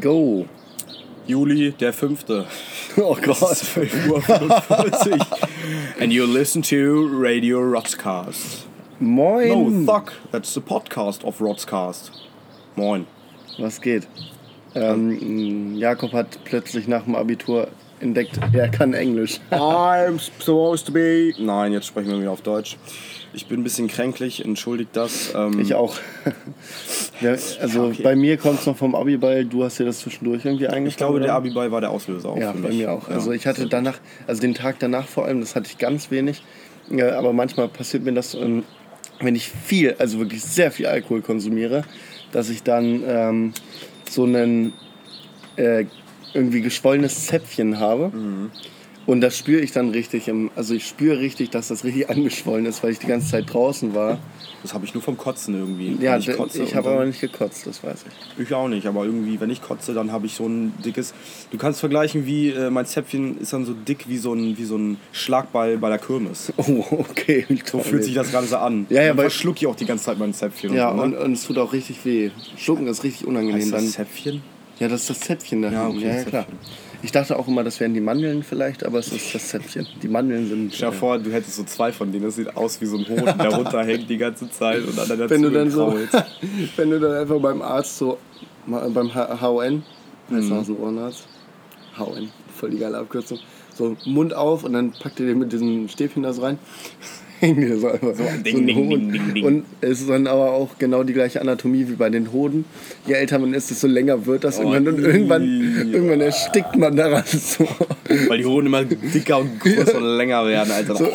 Go. Juli der 5. Oh Gott. 12 Uhr 45. And you listen to Radio Rotzcast. Moin. No, fuck. That's the podcast of Rotzcast. Moin. Was geht? Ähm, Jakob hat plötzlich nach dem Abitur entdeckt, er kann Englisch. I'm supposed to be... Nein, jetzt sprechen wir wieder auf Deutsch. Ich bin ein bisschen kränklich, entschuldigt das. Ähm, Ich auch. ja, also okay. bei mir kommt es noch vom Abi-Ball. Du hast dir das zwischendurch irgendwie eingefangen. Ich glaube, der? Abiball war der Auslöser auch Ja, bei mir auch. Ja. Also ich hatte danach, also den Tag danach vor allem, das hatte ich ganz wenig. Aber manchmal passiert mir das, ähm, wenn ich viel, also wirklich sehr viel Alkohol konsumiere, dass ich dann ähm, so ein äh, irgendwie geschwollenes Zäpfchen habe. Mhm. Und das spüre ich dann richtig, im, also ich spüre richtig, dass das richtig angeschwollen ist, weil ich die ganze Zeit draußen war. Das habe ich nur vom Kotzen irgendwie. Ja, Wenn ich, kotze ich habe aber nicht gekotzt, das weiß ich. Ich auch nicht, aber irgendwie, wenn ich kotze, dann habe ich so ein dickes. Du kannst vergleichen, wie äh, mein Zäpfchen ist dann so dick wie so ein, wie so ein Schlagball bei der Kirmes. Oh, okay. So fühlt sich das so an. Ja, ja, weil- verschluck ich auch die ganze Zeit mein Zäpfchen. Ja, und, so, und, ne? und es tut auch richtig weh. Schlucken ist richtig unangenehm. heißt das dann, Zäpfchen? Ja, das ist das Zäpfchen da Ja, okay, Ja, ja, klar. Ich dachte auch immer, das wären die Mandeln vielleicht, aber es ist das Zäpfchen. Die Mandeln sind. Stell dir vor, du hättest so zwei von denen. Das sieht aus wie so ein Hoden, der runterhängt die ganze Zeit und an deiner wenn du dann so, wenn du dann einfach beim Arzt so, beim HON, heißt Mhm. Nasen- und Ohrenarzt, HON, voll die geile Abkürzung, so Mund auf und dann packt ihr den mit diesen Stäbchen da so rein. Hängen dir so einfach so, ding, ein ding, ding, ding, ding. Und es ist dann aber auch genau die gleiche Anatomie wie bei den Hoden. Je älter man ist, desto länger wird das Oh, irgendwann und irgendwann, ih. irgendwann erstickt man daran so. Weil die Hoden immer dicker und größer und länger werden, Alter. so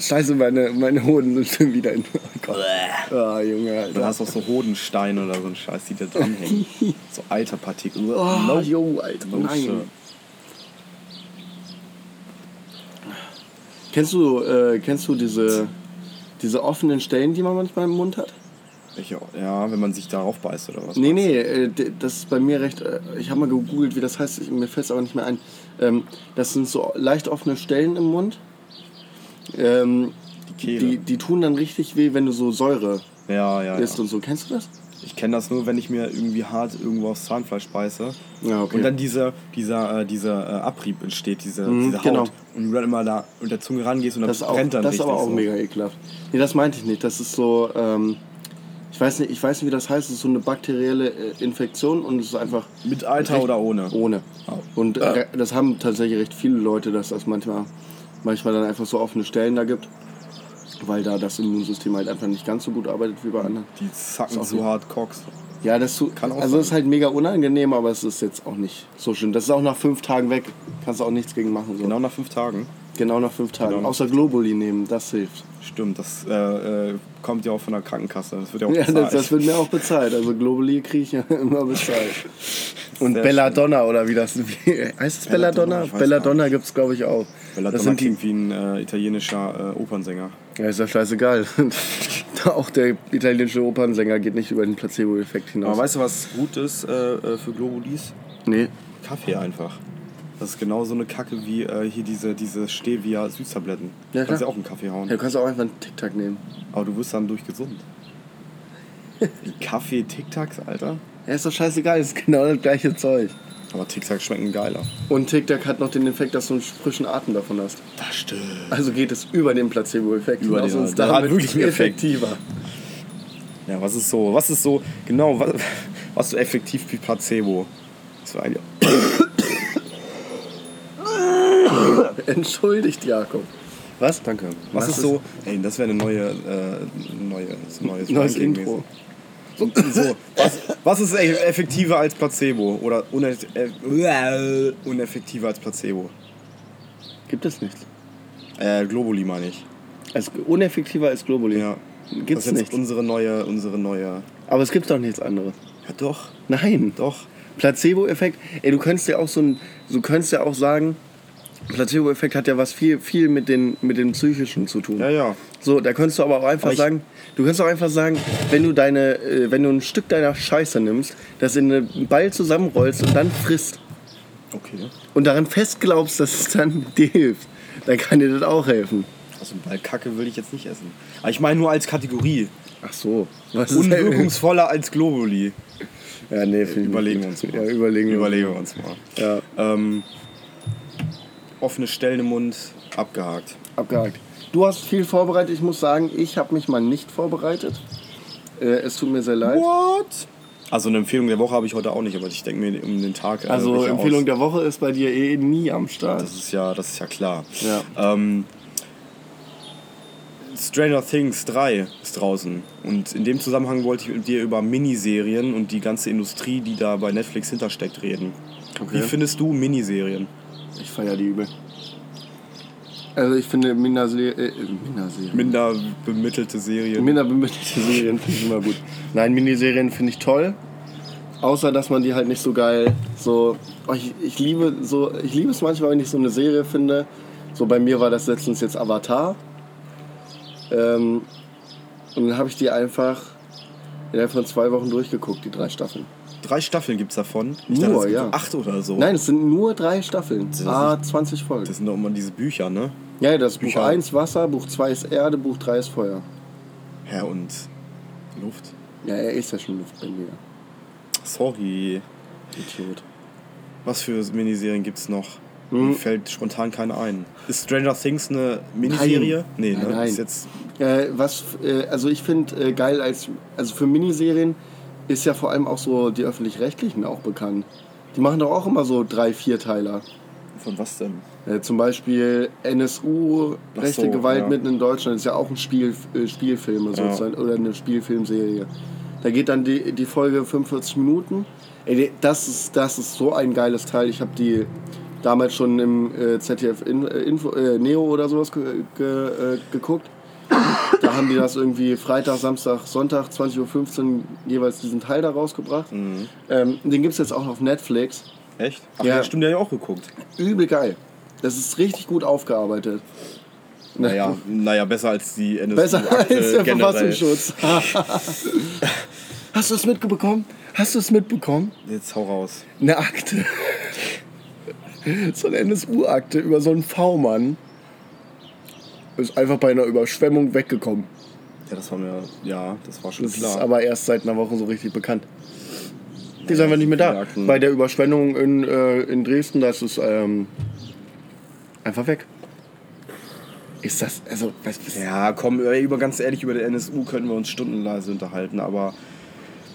Scheiße, meine, meine Hoden sind schon wieder in. Oh. Ah, Junge, Dann Alter. hast du auch so Hodensteine oder so ein Scheiß, die da dranhängen. So Eiterpartikel. Oh, Nope. jo, Alter. No, Nein. sir. Kennst du, äh, kennst du diese, diese offenen Stellen, die man manchmal im Mund hat? Ich, ja, wenn man sich darauf beißt oder was? Nee, nee, äh, das ist bei mir recht. Äh, ich habe mal gegoogelt, wie das heißt, ich, mir fällt es aber nicht mehr ein. Ähm, das sind so leicht offene Stellen im Mund. Ähm, Die Kehle. die, die tun dann richtig weh, wenn du so Säure ja, ja, isst ja. und so. Kennst du das? Ich kenne das nur, wenn ich mir irgendwie hart irgendwo aufs Zahnfleisch beiße. Ja, okay. Und dann dieser, dieser, äh, dieser äh, Abrieb entsteht, diese, Mhm, diese Haut. genau. Und du dann immer da mit der Zunge rangehst und dann Das ist, auch, brennt dann das ist aber auch so. mega ekelhaft. Nee, das meinte ich nicht. Das ist so, ähm, ich, weiß nicht, ich weiß nicht, wie das heißt. Es ist so eine bakterielle äh, Infektion und es ist einfach Mit Alter Recht- oder ohne? ohne. Oh. Und äh, das haben tatsächlich recht viele Leute, dass das manchmal, manchmal dann einfach so offene Stellen da gibt. Weil da das Immunsystem halt einfach nicht ganz so gut arbeitet wie bei anderen. Die zacken so hart Cox. Ja, das zu, Kann auch also sein. es ist halt mega unangenehm, aber es ist jetzt auch nicht so schlimm. Das ist auch nach fünf Tagen weg. Kannst du auch nichts gegen machen. So. Genau nach fünf Tagen. genau nach fünf Tagen. Genau nach Außer Globuli nehmen, das hilft. Stimmt, das äh, äh, kommt ja auch von der Krankenkasse. Das wird ja auch Ja, bezahlt. das, das wird mir auch bezahlt. Also Globally kriege ich ja immer bezahlt. Und Sehr Belladonna oder wie das wie, heißt es Belladonna? Belladonna, Belladonna gibt es glaube ich auch. Belladonna das sind die, klingt wie ein äh, italienischer äh, Opernsänger. Ja, ist ja scheißegal. auch der italienische Opernsänger geht nicht über den Placebo-Effekt hinaus. Aber weißt du, was gut ist äh, äh, für Globulis? nee. Kaffee einfach. Das ist genau so eine Kacke wie äh, hier diese, diese Stevia-Süßtabletten. Ja, Kannst klar. ja auch einen Kaffee hauen. Ja, du kannst auch einfach einen Tic-Tac nehmen. Aber du wirst dann durchgesund. Kaffee, Tic-Tacs, Alter. Ja, ist doch scheißegal, ist genau das gleiche Zeug. Aber Tic-Tacs schmecken geiler. Und Tic-Tac hat noch den Effekt, dass du einen frischen Atem davon hast. Das stimmt. Also geht es über den Placebo-Effekt Über hinaus den- und ist hat damit wirklich Effekt. effektiver. Ja, was ist so, was ist so, genau, was, was so effektiv wie Placebo? Das war eigentlich Entschuldigt, Jakob. Was? Danke. Was, ist so, ey, das wäre eine neue, äh, neue, neues, Neues Intro. So, so, was, was ist effektiver als Placebo? Oder uneff äh, uneffektiver als Placebo? Gibt es nichts. Äh, Globuli meine ich. Also uneffektiver als Globuli. Ja. Gibt's das ist nichts. unsere neue, unsere neue. Aber es gibt doch nichts anderes. Ja doch, Nein. doch. Placebo-Effekt. Ey, du könntest ja auch so ein, du könntest ja auch sagen, Placebo-Effekt hat ja was viel, viel mit den, mit den psychischen zu tun. Ja, ja. So, da könntest du aber auch einfach Aber ich- sagen, du kannst auch einfach sagen, wenn du deine, äh, wenn du ein Stück deiner Scheiße nimmst, das in einen Ball zusammenrollst und dann frisst Okay. und daran festglaubst, dass es dann dir hilft, dann kann dir das auch helfen. Also Ball Kacke will ich jetzt nicht essen. Aber ich meine nur als Kategorie. Ach so. Was ist Unwirkungsvoller als Globuli. Ja, nee, ich Überlegen wir uns mal. Ja, überlegen wir Überlegen wir uns. uns mal. Ja, Ähm, offene Stellen im Mund, abgehakt. abgehakt. Du hast viel vorbereitet. Ich muss sagen, ich habe mich mal nicht vorbereitet. Äh, es tut mir sehr leid. What? Also eine Empfehlung der Woche habe ich heute auch nicht, aber ich denke mir um den Tag. äh, Also Empfehlung aus. der Woche ist bei dir eh nie am Start. Das ist ja, das ist ja klar. Ja. Ähm, Stranger Things 3 ist draußen. Und in dem Zusammenhang wollte ich mit dir über Miniserien und die ganze Industrie, die da bei Netflix hintersteckt, reden. Okay. Wie findest du Miniserien? Ich feiere die übel. Also ich finde Minderserien, äh, Minderserien. Minder bemittelte Serien. Minder bemittelte Serien finde ich immer gut. Nein, Miniserien finde ich toll. Außer dass man die halt nicht so geil so. Oh, ich, ich liebe so. Ich liebe es manchmal, wenn ich so eine Serie finde. So bei mir war das letztens jetzt Avatar. Ähm, und dann habe ich die einfach innerhalb von zwei Wochen durchgeguckt, die drei Staffeln. Drei Staffeln gibt es davon. Ich Nur, dachte, es gibt ja. acht oder so. Nein, es sind nur drei Staffeln. Ah, 20 Folgen. Das sind doch immer diese Bücher, ne? Ja, das Buch Bücher. 1 Wasser, Buch 2 ist Erde, Buch 3 ist Feuer. Ja, und Luft. Ja, er ist ja schon Luftbändiger. Sorry. Idiot. Was für Miniserien gibt's noch? Hm. Mir fällt spontan keine ein. Ist Stranger Things eine Miniserie? Nein. Nee, Nein, ne? nein. Ist jetzt. Äh, was, äh, also ich finde äh, geil als, also für Miniserien ist ja vor allem auch so die öffentlich-rechtlichen auch bekannt. Die machen doch auch immer so drei, vier Teiler. Von was denn? Äh, zum Beispiel NSU, Ach rechte so, Gewalt ja. mitten in Deutschland, ist ja auch ein Spiel, äh, Spielfilm Ja. sozusagen, oder eine Spielfilmserie. Da geht dann die, die Folge 45 Minuten. Ey, das ist, das ist so ein geiles Teil. Ich habe die damals schon im äh, ZDF in, äh, Info, äh, Neo oder sowas ge, ge, äh, geguckt. Da haben die das irgendwie Freitag, Samstag, Sonntag, 20.15 Uhr jeweils diesen Teil da rausgebracht. Mhm. Ähm, den gibt es jetzt auch auf Netflix. Echt? Ach Ja. ja, stimmt, der ja auch geguckt. Übel geil. Das ist richtig gut aufgearbeitet. Naja, naja besser als die NSU. Besser als der generell. Verfassungsschutz. Hast du es mitbekommen? Hast du es mitbekommen? Jetzt hau raus. Eine Akte. So eine NSU-Akte über so einen V-Mann. Ist einfach bei einer Überschwemmung weggekommen. Ja, das war mir. Ja, das war schon Das klar. ist aber erst seit einer Woche so richtig bekannt. Die ist einfach nicht mehr da. Bei der Überschwemmung in, äh, in Dresden, da ist es ähm, einfach weg. Ist das, also, was, was Ja, komm, über ganz ehrlich, über den NSU können wir uns stundenlang unterhalten, aber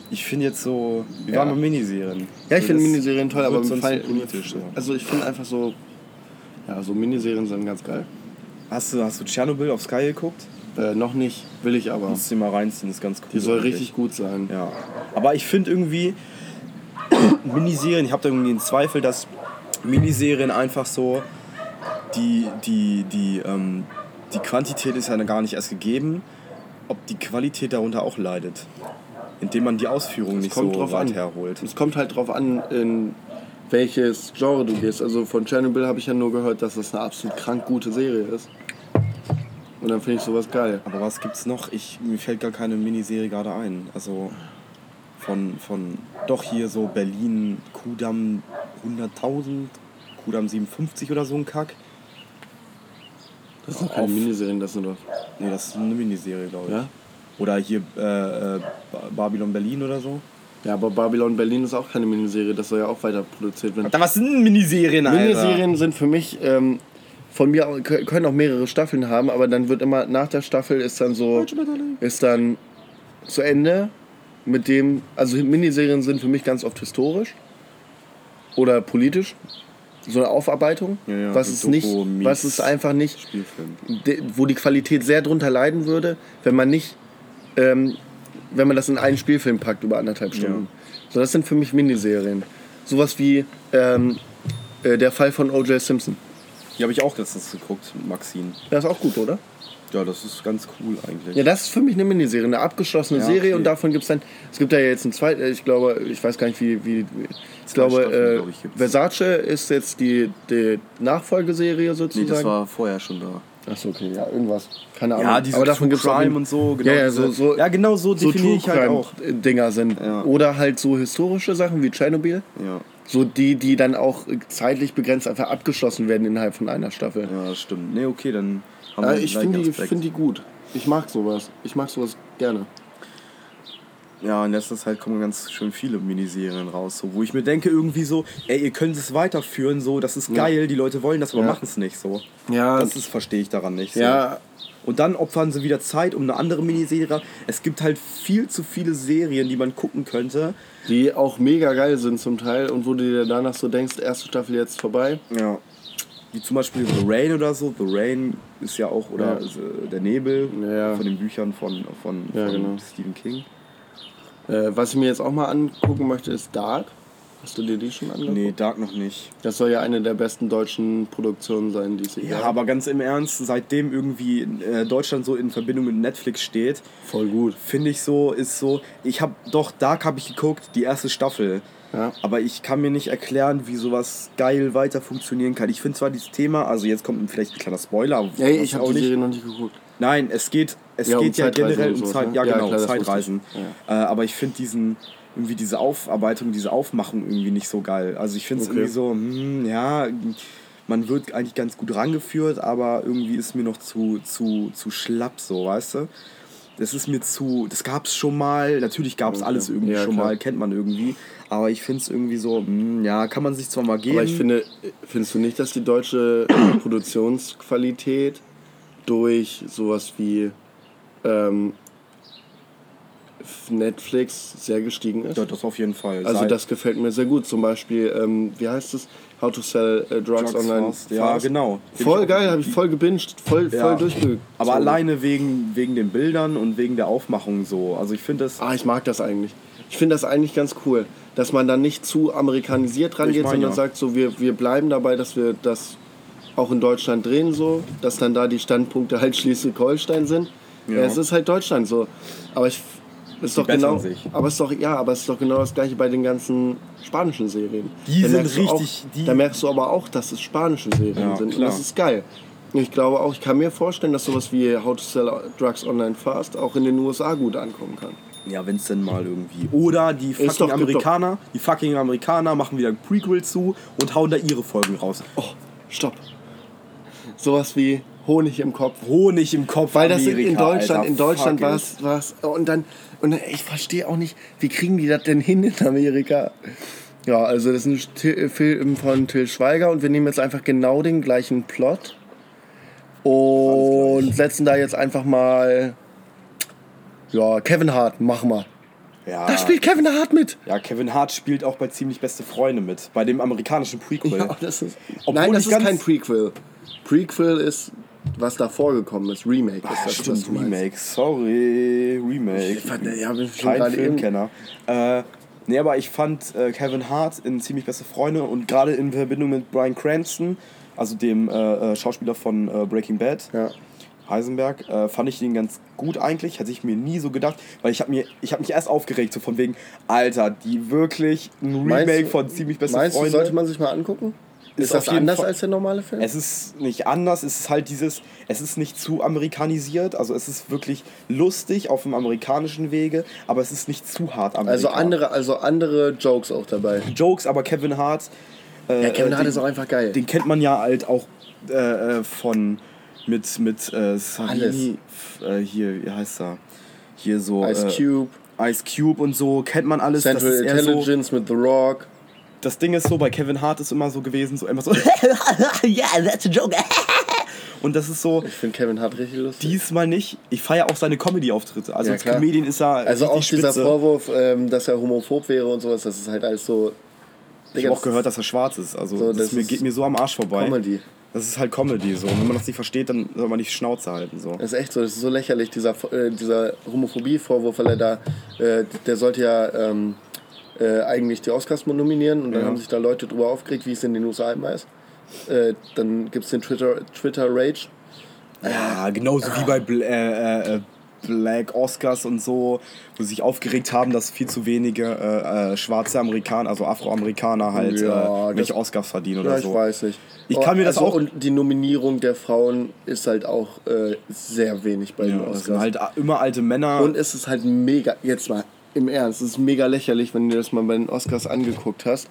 ich finde jetzt so. Wir Ja. waren bei Miniserien. Ja, ich So, finde das Miniserien toll, aber im sonst Fall, so politisch. So. Also ich finde einfach so, ja, so Miniserien sind ganz geil. Hast du, hast du Tschernobyl auf Sky geguckt? Äh, noch nicht, will ich aber. Musst du dir mal reinziehen, ist ganz cool. Die soll eigentlich. richtig gut sein. Ja. Aber ich finde irgendwie, Miniserien, ich habe da irgendwie den Zweifel, dass Miniserien einfach so, die, die, die, ähm, die Quantität ist ja gar nicht erst gegeben, ob die Qualität darunter auch leidet. Indem man die Ausführung nicht kommt so weit an. herholt. Es kommt halt drauf an, in welches Genre du gehst. Also von Chernobyl habe ich ja nur gehört, dass das eine absolut krank gute Serie ist. Und dann finde ich sowas geil. Aber was gibt's noch? Ich, mir fällt gar keine Miniserie gerade ein. Also von, von doch hier so Berlin, Kudamm 100.000, Kudamm 57 oder so ein Kack. Das sind keine Miniserien, das sind doch. Nee, das ist eine Miniserie, glaube ich. Ja? Oder hier äh, äh, Ba- Babylon Berlin oder so. Ja, aber Babylon Berlin ist auch keine Miniserie, das soll ja auch weiter produziert werden. was sind Miniserien, Miniserien sind für mich ähm, von mir au- kö- können auch mehrere Staffeln haben, aber dann wird immer nach der Staffel ist dann so ist dann zu Ende mit dem also Miniserien sind für mich ganz oft historisch oder politisch so eine Aufarbeitung, Ja, ja, was es nicht Doku meets was es einfach nicht de- wo die Qualität sehr drunter leiden würde, wenn man nicht, ähm, wenn man das in einen Spielfilm packt über anderthalb Stunden. So, das sind für mich Miniserien. Sowas wie ähm, äh, der Fall von O.J. Simpson. Die habe ich auch letztens geguckt, Maxine. Das ist auch gut, oder? Ja, das ist ganz cool eigentlich. Ja, das ist für mich eine Miniserie, eine abgeschlossene Ja, Serie okay. und davon gibt es dann, es gibt ja jetzt ein zweit, äh, ich glaube, ich weiß gar nicht wie, wie ich Zwei glaube, Staffeln, äh, glaub ich. Versace ist jetzt die, die Nachfolgeserie sozusagen. vorher schon da. Achso, okay, ja, irgendwas. Keine Ahnung. Ja, diese Aber davon gibt's Crime und so. Genau ja, ja, diese, so, so, ja, genau so so definiere ich halt auch. Dinger sind. Ja. Oder halt so historische Sachen wie Tschernobyl. Ja, So die, die dann auch zeitlich begrenzt einfach abgeschlossen werden innerhalb von einer Staffel. ja, das stimmt. Nee, okay, dann haben Ja, wir ich finde die, find die gut. Ich mag sowas. Ich mag sowas gerne. Ja, in letzter Zeit kommen ganz schön viele Miniserien raus, so, wo ich mir denke irgendwie so, ey, ihr könnt es weiterführen, so, das ist geil, die Leute wollen das, aber Ja. machen es nicht, so. Ja. Das ist, verstehe ich daran nicht. So. Ja, Und dann opfern sie wieder Zeit um eine andere Miniserie. Es gibt halt viel zu viele Serien, die man gucken könnte. die auch mega geil sind zum Teil und wo du dir danach so denkst, erste Staffel jetzt vorbei. Ja. Wie zum Beispiel The Rain oder so. The Rain ist ja auch, oder Ja. äh, Der Nebel Ja. von den Büchern von, von, Ja, von genau. Stephen King. Äh, was ich mir jetzt auch mal angucken möchte, ist Dark. Hast du dir die schon angeguckt? Nee, Dark noch nicht. Das soll ja eine der besten deutschen Produktionen sein, die es Ja, aber ganz im Ernst, seitdem irgendwie äh, Deutschland so in Verbindung mit Netflix steht, voll gut. finde ich so, ist so, ich habe doch, Dark habe ich geguckt, die erste Staffel. Ja. Aber ich kann mir nicht erklären, wie sowas geil weiter funktionieren kann. Ich finde zwar dieses Thema, also jetzt kommt vielleicht ein kleiner Spoiler, Ey, ich habe die Serie noch nicht geguckt. Nein, es geht, es Ja, um geht ja Zeitreisen generell um Zeit, ne? ja Ja, genau, klar. Zeitreisen. Äh, aber ich finde diesen irgendwie diese Aufarbeitung, diese Aufmachung irgendwie nicht so geil. Also ich finde es Okay. irgendwie so, hm, ja, man wird eigentlich ganz gut rangeführt, aber irgendwie ist mir noch zu zu zu schlapp so, weißt du? Das ist mir zu, das gab es schon mal, natürlich gab es Okay. alles irgendwie Ja, schon klar. mal, kennt man irgendwie, aber ich finde es irgendwie so, hm, ja, kann man sich zwar mal geben. Aber ich finde, findest du nicht, dass die deutsche Produktionsqualität durch sowas wie ähm, Netflix sehr gestiegen ist? ja, das auf jeden Fall. Also Seit- das gefällt mir sehr gut. Zum Beispiel, ähm, wie heißt es? How to sell äh, drugs, Drugs online fast. Ja, fast. genau. Voll geil, habe ich voll gebinged, voll, Ja. voll durchgezogen. Aber alleine wegen, wegen den Bildern und wegen der Aufmachung so. Also ich finde das. Ah, ich mag das eigentlich. Ich finde das eigentlich ganz cool, dass man dann nicht zu amerikanisiert rangeht, meine, sondern ja. sagt so, wir, wir bleiben dabei, dass wir das auch in Deutschland drehen so, dass dann da die Standpunkte halt Schleswig-Holstein sind. Ja. Ja. es ist halt Deutschland so. Aber ich es ist doch genau, sich. aber es ist doch ja, aber es ist doch genau das gleiche bei den ganzen spanischen Serien. Die Da sind richtig- Auch, die- da merkst du aber auch, dass es spanische Serien Ja, sind. Und klar. das ist geil. Und Ich glaube auch, ich kann mir vorstellen, dass sowas wie How to Sell Drugs Online Fast auch in den USA gut ankommen kann. Ja, wenn es denn mal irgendwie. Oder die doch, fucking gibt Amerikaner, die fucking Amerikaner machen wieder ein Prequel zu und hauen da ihre Folgen raus. Oh, stopp. Sowas wie Honig im Kopf. Honig im Kopf. Weil das in- in Amerika, Deutschland, Alter, in Deutschland war es, und dann, und dann, ich verstehe auch nicht, wie kriegen die das denn hin in Amerika? Ja, also das ist ein Film von Till Schweiger und wir nehmen jetzt einfach genau den gleichen Plot und setzen da jetzt einfach mal, ja, Kevin Hart, machen wir. Ja, Da spielt Kevin Hart mit. ja, Kevin Hart spielt auch bei ziemlich beste Freunde mit. Bei dem amerikanischen Prequel. Ja, das ist, Obwohl nein, das ist kein Prequel. Prequel ist, was davor gekommen ist. Remake ist das, stimmt, was du meinst. Remake. Sorry, Remake. Ich fand, ja, ich schon Kein. Filmkenner. Äh, nee, aber ich fand äh, Kevin Hart in ziemlich beste Freunde und gerade in Verbindung mit Brian Cranston, also dem äh, äh, Schauspieler von äh, Breaking Bad, Ja. Heisenberg, äh, fand ich den ganz gut eigentlich. Hätte ich mir nie so gedacht, weil ich habe mir, ich habe mich erst aufgeregt so von wegen, Alter, die wirklich ein Remake Meinst von ziemlich beste Meinst Freunde. du, sollte man sich mal angucken? Ist, Ist das anders Fall- als der normale Film? Es ist nicht anders, es ist halt dieses, es ist nicht zu amerikanisiert, also es ist wirklich lustig auf dem amerikanischen Wege, aber es ist nicht zu hart amerikanisch. also andere, also andere Jokes auch dabei. Jokes, aber Kevin Hart. Äh, Ja, Kevin Hart den, ist auch einfach geil. Den kennt man ja halt auch äh, äh, von mit mit äh, Savini, f- äh, hier, wie heißt er? Hier so Ice Cube, äh, Ice Cube und so kennt man alles. Central eher so, Intelligence mit The Rock. Das Ding ist so, bei Kevin Hart ist immer so gewesen, so immer so, yeah, that's a joke. und das ist so, Ich finde Kevin Hart richtig lustig. Diesmal nicht. Ich feiere auch seine Comedy-Auftritte. Also Ja, als klar. Comedian ist er also auch dieser spitze. Vorwurf, ähm, dass er homophob wäre und sowas, das ist halt alles so. Ich habe auch gehört, dass er schwarz ist. Also So, das, das mir, geht mir so am Arsch vorbei. Comedy. Das ist halt Comedy so. Und wenn man das nicht versteht, dann soll man die Schnauze halten. So. Das ist echt so, das ist so lächerlich, dieser, äh, dieser Homophobie-Vorwurf, weil er da, äh, der sollte ja ähm, äh, eigentlich die Oscars nominieren und dann Ja. haben sich da Leute drüber aufgeregt, wie es in den USA immer ist. Äh, dann gibt es den Twitter, Twitter Rage. Ja, genauso wie bei Bl äh, äh, Black Oscars und so, wo sie sich aufgeregt haben, dass viel zu wenige äh, äh, schwarze Amerikaner, also Afroamerikaner halt Ja, äh, das- Oscars verdienen oder Ja, ich so. weiß nicht. Ich kann mir das also, auch- Und die Nominierung der Frauen ist halt auch sehr wenig bei den Ja, das Oscars. sind halt immer alte Männer. Und es ist halt mega, jetzt mal im Ernst, es ist mega lächerlich, wenn du das mal bei den Oscars angeguckt hast.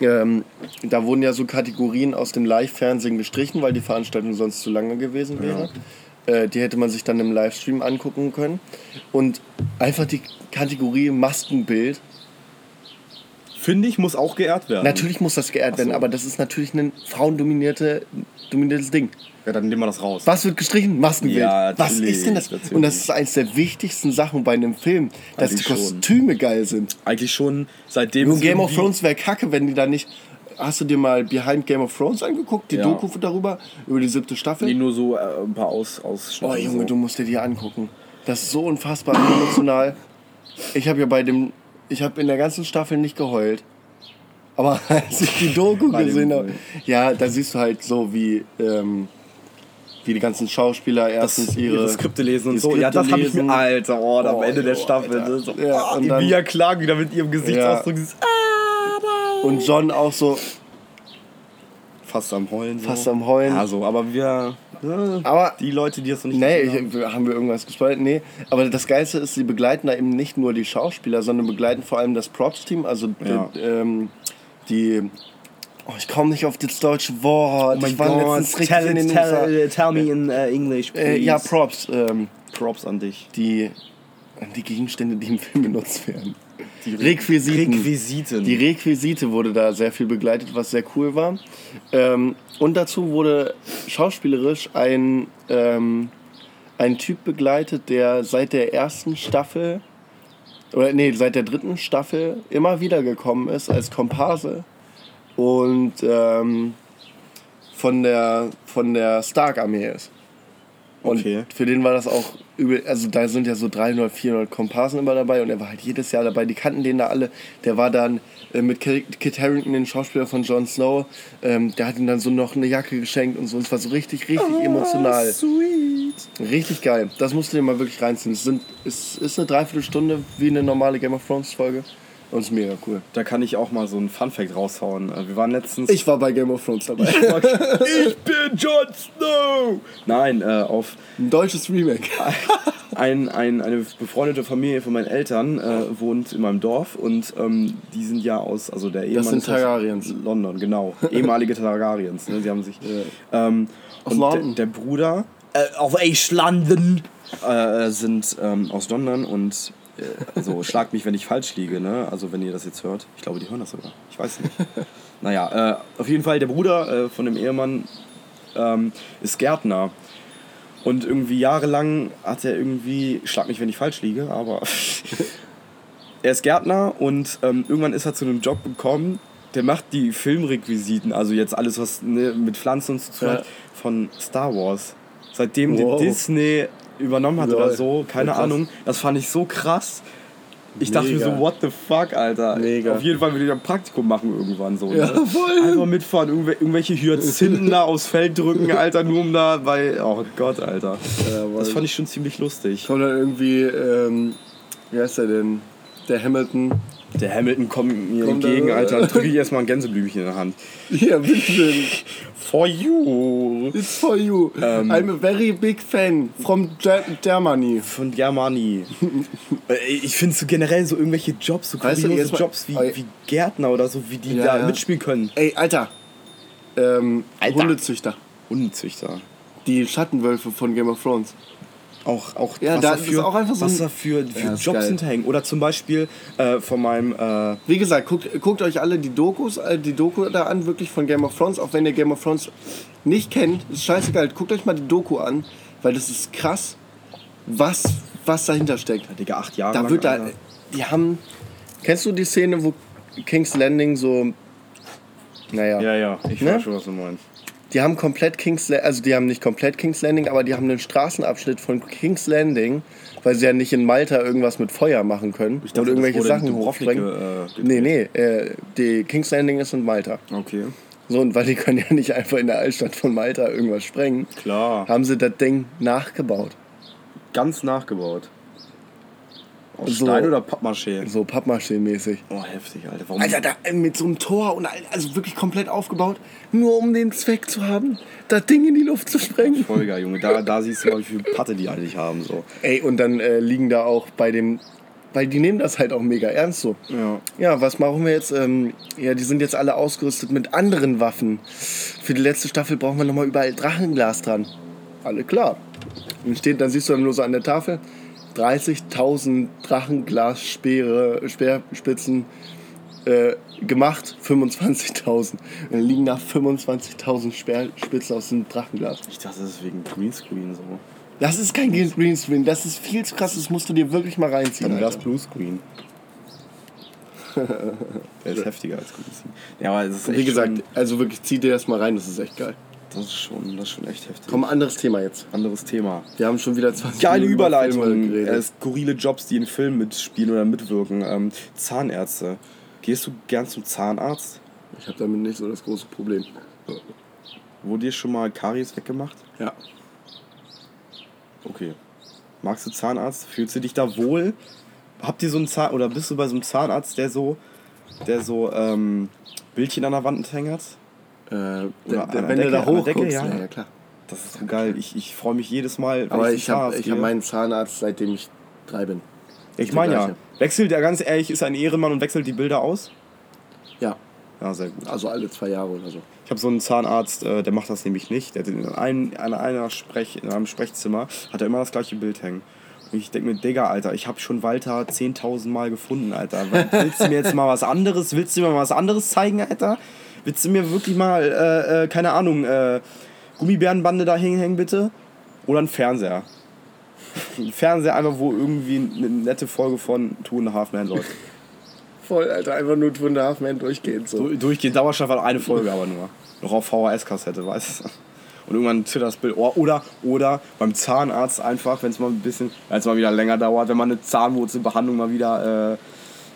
Ähm, da wurden ja so Kategorien aus dem Live-Fernsehen gestrichen, weil die Veranstaltung sonst zu lange gewesen wäre. Äh, die hätte man sich dann im Livestream angucken können. Und einfach die Kategorie Maskenbild. Finde ich, muss auch geehrt werden. Natürlich muss das geehrt Ach werden, so. aber das ist natürlich ein frauendominiertes dominiertes Ding. Ja, dann nehmen wir das raus. Was wird gestrichen? Maskenbild. Ja, Was ist denn das? Und das ist eines der wichtigsten Sachen bei einem Film, dass Eigentlich die schon. Kostüme geil sind. Eigentlich schon seitdem. Nur Game of Thrones wäre kacke, wenn die da nicht. Hast du dir mal Behind Game of Thrones angeguckt? Die Ja. Doku darüber? Über die siebte Staffel? Nee, nur so äh, ein paar Aus, Ausschnitte. Oh Junge, so. du musst dir die angucken. Das ist so unfassbar emotional. Ich habe ja bei dem, ich habe in der ganzen Staffel nicht geheult. Aber als ich die Doku gesehen habe, ja, da siehst du halt so, wie, ähm, wie die ganzen Schauspieler erstens das, ihre, ihre Skripte lesen und so. Ja, das Skripte habe ich mir. Alter, oh, am Oh, Ende der jo, Staffel. Alter. ist So, Ja, oh, und dann- Emilia Clarke wieder mit ihrem Gesichtsausdruck. Dieses, ah, Und John auch so, fast am Heulen. So. Fast am Heulen. Ja, so, aber wir. Aber- die Leute, die das noch nicht Nee, ich, haben wir irgendwas gespoilt? Nee. Aber das Geilste ist, sie begleiten da eben nicht nur die Schauspieler, sondern begleiten vor allem das Props-Team, also Ja. die, ähm, die. Oh, ich komme nicht auf das deutsche Wort. Oh mein ich war Gott, letztens tell, in den tell, tell me in uh, English, please. Äh, ja, Props. Ähm, Props an dich. die, die Gegenstände, die im Film benutzt werden. Die Requisiten. Requisiten. Die Requisite wurde da sehr viel begleitet, was sehr cool war. Ähm, und dazu wurde schauspielerisch ein, ähm, ein Typ begleitet, der seit der ersten Staffel, oder nee, seit der dritten Staffel immer wieder gekommen ist als Komparse und ähm, von der, von der Stark-Armee ist. Und Okay. für den war das auch übel. Also da sind ja so 300, 400 Komparsen immer dabei und er war halt jedes Jahr dabei. Die kannten den da alle. Der war dann äh, mit Kit Harington, den Schauspieler von Jon Snow. Ähm, der hat ihm dann so noch eine Jacke geschenkt und so. Es war so richtig, richtig emotional. Sweet. Richtig geil. Das musst du dir mal wirklich reinziehen. Es, sind, es ist eine Dreiviertelstunde wie eine normale Game of Thrones Folge. Und es ist mega cool. Da kann ich auch mal so einen Funfact raushauen. Äh, Wir waren letztens. Ich war bei Game of Thrones dabei. ich bin Jon Snow! Nein, äh, auf Ein deutsches Remake. ein, ein, eine befreundete Familie von meinen Eltern äh, wohnt in meinem Dorf und ähm, die sind ja aus, also der Ehemann sind ist aus Targaryens. London, genau. Ehemalige Targaryens. Ne? Sie haben sich. Ähm, Aus und London. Der, der Bruder äh, aus London äh, sind ähm, aus London und äh, also schlagt mich, wenn ich falsch liege, ne? Also wenn ihr das jetzt hört. Ich glaube, die hören das sogar. Ich weiß nicht. naja, äh, auf jeden Fall der Bruder äh, von dem Ehemann ähm, ist Gärtner. Und irgendwie jahrelang hat er irgendwie, schlag mich, wenn ich falsch liege, aber er ist Gärtner und ähm, irgendwann ist er zu einem Job gekommen, der macht die Filmrequisiten, also jetzt alles, was ne, mit Pflanzen und so zu tun Ja. hat, von Star Wars. Seitdem Wow. die Disney übernommen hat oder Lol. so, keine Ja, krass. Ahnung, das fand ich so krass. Ich dachte mir Mega. so, what the fuck, Alter. Mega. Auf jeden Fall will ich ein Praktikum machen irgendwann so. Ja, ne? voll. Einfach mitfahren, irgendw irgendwelche Hyazinthen da aufs Feld drücken, Alter, nur um da, weil, oh Gott, Alter. Das fand ich schon ziemlich lustig. Kommt dann irgendwie, ähm, wie heißt der denn? Der Hamilton. Der Hamilton kommt mir Kommt entgegen, Alter, drücke ich erstmal ein Gänseblümchen in der Hand. Ja, bitte. For you. It's for you. Ähm. I'm a very big fan from Ge Germany. Von Germany. Äh, ich finde so generell so irgendwelche Jobs, so Weißt du, kuriose mal- Jobs wie, wie Gärtner oder so, wie die Ja, da ja. mitspielen können. Ey, Alter. Ähm, Alter. Hundezüchter. Hundezüchter. Die Schattenwölfe von Game of Thrones. Auch, auch, Ja, was da ist auch einfach so was ein- da für, Ja, Jobs hinterhängen. Oder zum Beispiel äh, von meinem äh, Wie gesagt, guckt, guckt euch alle die Dokus, äh, die Doku da an, wirklich von Game of Thrones. Auch wenn ihr Game of Thrones nicht kennt, ist scheißegal. Guckt euch mal die Doku an, weil das ist krass, was, was dahinter steckt. Digga, acht Jahre Da lang, wird da, Alter. die haben, kennst du die Szene, wo King's Landing so, naja, Ja, ja, ich Ne? weiß schon, was du meinst. Die haben komplett King's Landing, also die haben nicht komplett King's Landing, aber die haben einen Straßenabschnitt von King's Landing, weil sie ja nicht in Malta irgendwas mit Feuer machen können dachte, oder irgendwelche Sachen hochsprengen. äh, nee, nee, äh, die King's Landing ist in Malta. Okay. So, und weil die können ja nicht einfach in der Altstadt von Malta irgendwas sprengen, Klar. haben sie das Ding nachgebaut. Ganz nachgebaut. Aus So. Stein oder Pappmaché? So Pappmaché-mäßig. Oh, heftig, Alter. Warum? Alter, da, äh, mit so einem Tor und also wirklich komplett aufgebaut, nur um den Zweck zu haben, das Ding in die Luft zu sprengen. Folger, Junge. Da, da siehst du mal, wie viel Patte die eigentlich haben. So. Ey, und dann äh, liegen da auch bei dem, weil die nehmen das halt auch mega ernst so. Ja. Ja, was machen wir jetzt? Ähm, ja, die sind jetzt alle ausgerüstet mit anderen Waffen. Für die letzte Staffel brauchen wir nochmal überall Drachenglas dran. Alle klar. Und steht, dann siehst du dann nur so an der Tafel 30.000 Drachenglasspeere, Speerspitzen äh, gemacht, 25.000. Und dann liegen da 25.000 Speerspitzen aus dem Drachenglas. Ich dachte, das ist wegen Greenscreen so. Das ist kein Greenscreen, das ist viel zu krass, das musst du dir wirklich mal reinziehen. Dann Alter. Bluescreen. Der ist heftiger als Greenscreen. Ja, aber es ist Wie gesagt, also wirklich zieh dir das mal rein, das ist echt geil. Das ist schon, das ist schon echt heftig. Komm, anderes Thema jetzt. Anderes Thema. Wir haben schon wieder 20 Geile Minuten Überleitung. Äh, skurrile Jobs, die in Filmen mitspielen oder mitwirken. Ähm, Zahnärzte. Gehst du gern zum Zahnarzt? Ich habe damit nicht so das große Problem. Wurde dir schon mal Karies weggemacht? Ja. Okay. Magst du Zahnarzt? Fühlst du dich da wohl? Habt ihr so einen Zahn oder bist du bei so einem Zahnarzt, der so, der so ähm, Bildchen an der Wand hängt? Äh, Oder der, wenn du da hochguckst, Decke, ja. ja. ja, klar. Das ist so geil. Ich, ich freue mich jedes Mal. wenn Aber zum ich habe Zahnarzt ich hab meinen Zahnarzt, seitdem ich drei bin. Ich meine ja. Wechselt er ganz ehrlich, ist ein Ehrenmann und wechselt die Bilder aus? Ja, Ja, sehr gut. also alle zwei Jahre oder so. Ich habe so einen Zahnarzt, äh, der macht das nämlich nicht. Der hat in, ein, in, einer Sprech, in einem Sprechzimmer hat er immer das gleiche Bild hängen. Und ich denke mir, Digga, Alter, ich habe schon Walter 10.000 Mal gefunden, Alter. Willst du mir jetzt mal was anderes, willst du mir mal was anderes zeigen, Alter? Willst du mir wirklich mal, äh, äh, keine Ahnung, äh, Gummibärenbande da hängen, bitte? Oder ein Fernseher? Ein Fernseher einfach, wo irgendwie eine nette Folge von Two and a Half Men läuft. Voll, Alter, einfach nur Two and a Half Men durchgehend so. Du- Durchgehend Dauerschleife hat eine Folge aber nur. Noch auf VHS-Kassette, weißt du? Und irgendwann zittert das Bild. Oh, Oder, oder beim Zahnarzt einfach, wenn es mal ein bisschen, wenn es mal wieder länger dauert, wenn man eine Zahnwurzelbehandlung mal wieder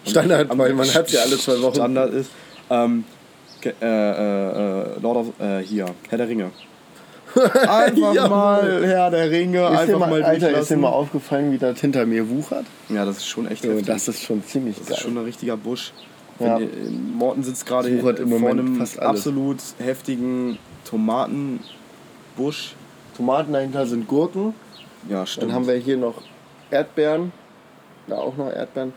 äh, Standard, weil man hat ja alle zwei Wochen. Standard ist. Ähm, äh, äh, äh, Lord of, äh, hier, Herr der Ringe. Einfach Ja, mal Herr der Ringe, Ist einfach mal, mal Alter, ist dir mal aufgefallen, wie das hinter mir wuchert? Ja, das ist schon echt heftig. das ist schon ziemlich Das geil. ist schon ein richtiger Busch. Ja. Ihr- Morten sitzt gerade vor einem absolut heftigen Tomatenbusch. Tomaten dahinter sind Gurken. Ja, stimmt. Dann haben wir hier noch Erdbeeren. Da auch noch Erdbeeren.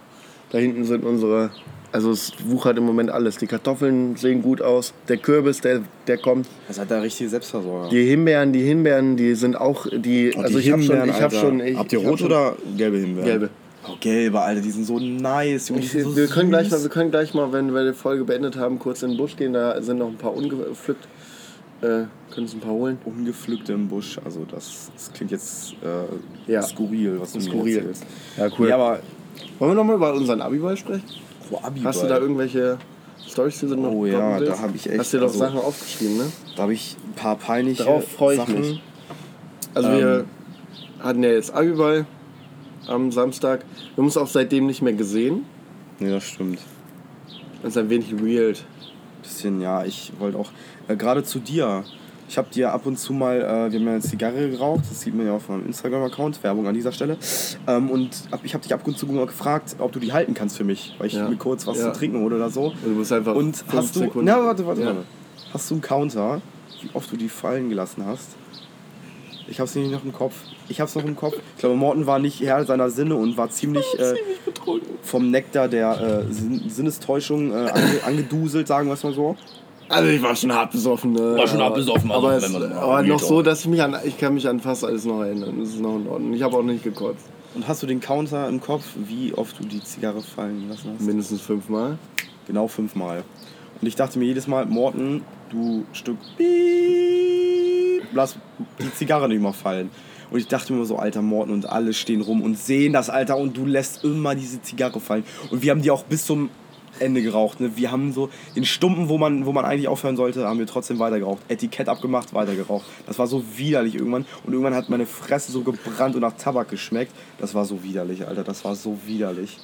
Da hinten sind unsere. Also es wuchert im Moment alles. Die Kartoffeln sehen gut aus. Der Kürbis, der, der kommt. das hat der richtige Selbstversorger. Die Himbeeren, die Himbeeren, die sind auch. Die, Oh, also die ich habe schon. Ich hab Alter. schon ich, Habt ihr schon- oder gelbe Himbeeren? Gelbe. Oh, gelbe, Alter, die sind so nice. Junge, sind so wir, können gleich mal, wir können gleich mal, wenn wir die Folge beendet haben, kurz in den Busch gehen. Da sind noch ein paar ungepflückt. Äh, können uns ein paar holen. Ungepflückte im Busch. Also, das, das klingt jetzt äh, Ja. skurril, was du mir Skurril. erzählst. Ja, cool. Ja, aber Wollen wir nochmal über unseren Abiball sprechen? Vor Abi Hast du da irgendwelche Storys, die du noch Oh ja, da hab ich echt- Hast du dir doch also- Sachen aufgeschrieben, ne? Da habe ich ein paar peinliche Darauf freu ich Sachen. mich. Also Ähm. wir hatten ja jetzt Abiball am Samstag. Wir haben uns auch seitdem nicht mehr gesehen. Nee, das stimmt. Das ist ein wenig weird. bisschen, ja, ich wollte auch, äh, gerade zu dir, ich habe dir ab und zu mal, äh, wir haben ja eine Zigarre geraucht, das sieht man ja auf meinem Instagram-Account, Werbung an dieser Stelle. Ähm, und ab, ich habe dich ab und zu mal gefragt, ob du die halten kannst für mich, weil ich Ja. mir kurz was Ja. zu trinken hole oder so. Also du musst einfach Und fünf hast du, Sekunden- na warte, warte, Ja. warte. Hast du einen Counter, wie oft du die fallen gelassen hast? Ich hab's nicht noch im Kopf. Ich hab's noch im Kopf. Ich glaube, Morten war nicht Herr seiner Sinne und war ziemlich äh, vom Nektar der äh, Sin Sinnestäuschung äh, ange angeduselt, sagen wir es mal so. Also ich war schon hart besoffen. Ne? War schon hart besoffen, also aber, wenn es, aber noch so, dass ich mich an, ich kann mich an fast alles noch erinnern. Das ist noch in Ordnung. Ich habe auch nicht gekotzt. Und hast du den Counter im Kopf, wie oft du die Zigarre fallen gelassen hast? Mindestens fünfmal. Genau fünfmal. Und ich dachte mir jedes Mal, Morten, du Stück Piep, lass die Zigarre nicht mal fallen. Und ich dachte mir immer so, alter Morten, und alle stehen rum und sehen das, Alter, und du lässt immer diese Zigarre fallen. Und wir haben die auch bis zum Ende geraucht. Ne? Wir haben so den Stumpen, wo man, wo man eigentlich aufhören sollte, haben wir trotzdem weiter geraucht. Etikett abgemacht, weiter geraucht. Das war so widerlich irgendwann. Und irgendwann hat meine Fresse so gebrannt und nach Tabak geschmeckt. Das war so widerlich, Alter. Das war so widerlich.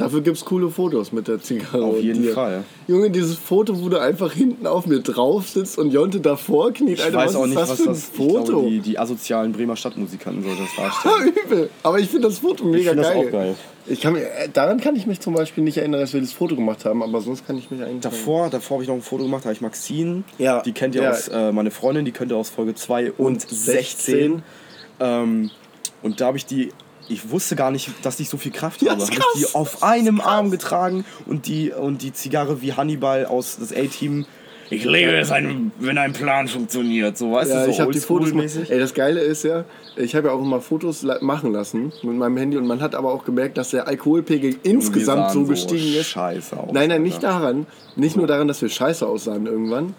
Dafür gibt es coole Fotos mit der Zigarre. Auf jeden dir. Fall. Junge, dieses Foto, wo du einfach hinten auf mir drauf sitzt und Jonte davor kniet. Ich Alter, weiß was auch nicht, das was für ein das ich Foto? glaube, die, die asozialen Bremer Stadtmusikanten soll das darstellen. übel. Aber ich finde das Foto mega das geil. auch geil. Ich kann äh, daran kann ich mich zum Beispiel nicht erinnern, dass wir das Foto gemacht haben, aber sonst kann ich mich eigentlich. Davor, davor habe ich noch ein Foto gemacht, da habe ich Maxine, Ja. die kennt ihr Ja. aus, äh, meine Freundin, die kennt ihr aus Folge 2 und, Und 16. 16. Ähm, und da habe ich die, ich wusste gar nicht, dass ich so viel Kraft habe. Habe ich die krass. auf einem Arm getragen und die, und die Zigarre wie Hannibal aus das A-Team ich liebe es, ein, wenn ein Plan funktioniert. So, weißt Ja, du, so ich habe die Fotos oldschool-mäßig. Ey, das Geile ist ja, ich habe ja auch immer Fotos machen lassen mit meinem Handy und man hat aber auch gemerkt, dass der Alkoholpegel insgesamt so sahen so gestiegen ist. scheiße aus, nein, nein, nicht daran. Nicht nur daran, dass wir scheiße aussahen irgendwann.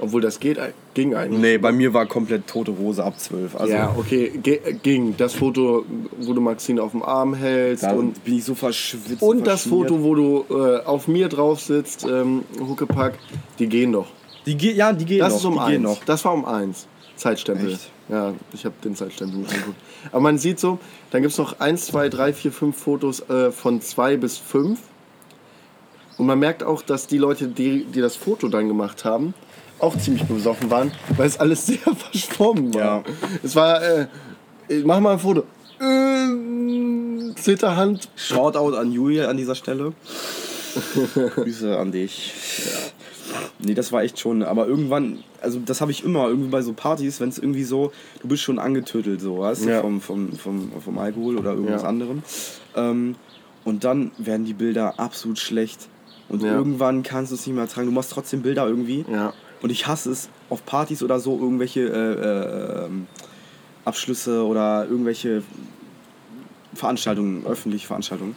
Obwohl das geht, ging eigentlich. Nee, bei mir war komplett tote Hose ab 12. Also, Ja, okay, ge ging. Das Foto, wo du Maxine auf dem Arm hältst und, bin ich so verschwitzt. und das. Foto, wo du äh, auf mir drauf sitzt, ähm, Huckepack, die gehen doch. Die ge ja, die gehen Das noch. ist um die gehen eins. noch. Das war um eins. Zeitstempel. Echt? Ja, ich habe den Zeitstempel nicht angeguckt. Aber man sieht so, dann gibt es noch eins, zwei, drei, vier, fünf Fotos äh, von zwei bis fünf. Und man merkt auch, dass die Leute, die, die das Foto dann gemacht haben, auch ziemlich besoffen waren, weil es alles sehr verschwommen war. Ja. Es war, äh, mach mal ein Foto. Äh, Zitterhand. Shoutout an Julia an dieser Stelle. Grüße an dich. Nee, das war echt schon, aber irgendwann, also das habe ich immer, irgendwie bei so Partys, wenn es irgendwie so, du bist schon angetötelt, so, weißt du, Ja. vom, vom, vom, vom Alkohol oder irgendwas Ja. anderem. Ähm, und dann werden die Bilder absolut schlecht. Und Ja. irgendwann kannst du es nicht mehr tragen. Du machst trotzdem Bilder irgendwie. Ja. Und ich hasse es, auf Partys oder so irgendwelche äh, äh, Abschlüsse oder irgendwelche Veranstaltungen, öffentliche Veranstaltungen.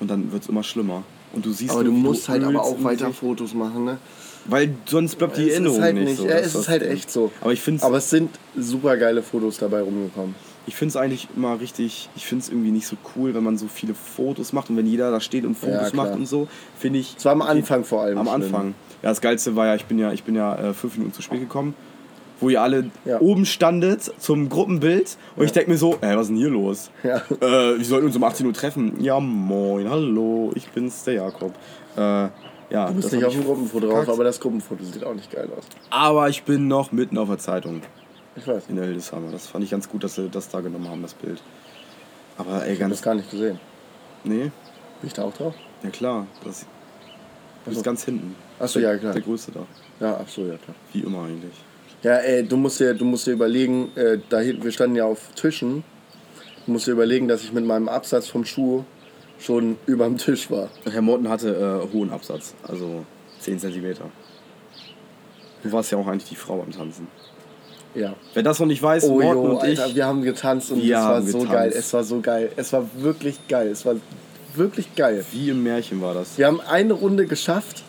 Und dann wird es immer schlimmer. Und du siehst Aber du musst halt aber auch weiter Fotos machen, ne? Weil sonst bleibt die Es Erinnerung ist halt nicht, nicht, so. ja, es ist halt echt so. Aber ich finde Aber es sind super geile Fotos dabei rumgekommen. ich es eigentlich immer richtig, ich finde es irgendwie nicht so cool, wenn man so viele Fotos macht und wenn jeder da steht und Ja, Fotos klar. macht und so, finde ich. Es war am Anfang vor allem. Am schlimm. Anfang. Ja, das Geilste war ja, ich bin ja, ich bin ja äh, fünf Minuten zu spät gekommen, wo ihr alle Ja. oben standet zum Gruppenbild und ich denke mir so, ey, was ist denn hier los? Ja. Äh, wir sollten uns um 18 Uhr treffen. Ja, moin, hallo, ich bin's, der Jakob. Äh, ja, Du bist das nicht hab auf ich dem Gruppenfoto drauf, aber das Gruppenfoto sieht auch nicht geil aus. Aber ich bin noch mitten auf der Zeitung Ich weiß. in der Hildesheimer. Das fand ich ganz gut, dass sie das da genommen haben, das Bild. Aber ey, Ich ganz. das gar nicht gesehen. Nee, Bin ich da auch drauf? ja klar. Das, du bist ganz hinten. Achso, ja, klar. Der größte da. Ja, absolut, ja klar. Wie immer eigentlich. Ja, ey, du musst dir, du musst dir überlegen, äh, da hinten, wir standen ja auf Tischen. Du musst dir überlegen, dass ich mit meinem Absatz vom Schuh schon überm Tisch war. Herr Morten hatte äh, hohen Absatz, also 10 cm. Du warst ja auch eigentlich die Frau beim Tanzen. Ja. Wer das noch nicht weiß, Oh Morten jo, und ich. Alter, wir haben getanzt und es war so getanzt. geil. Es war so geil. Es war wirklich geil. Es war wirklich geil. Wie im Märchen war das. Wir haben eine Runde geschafft,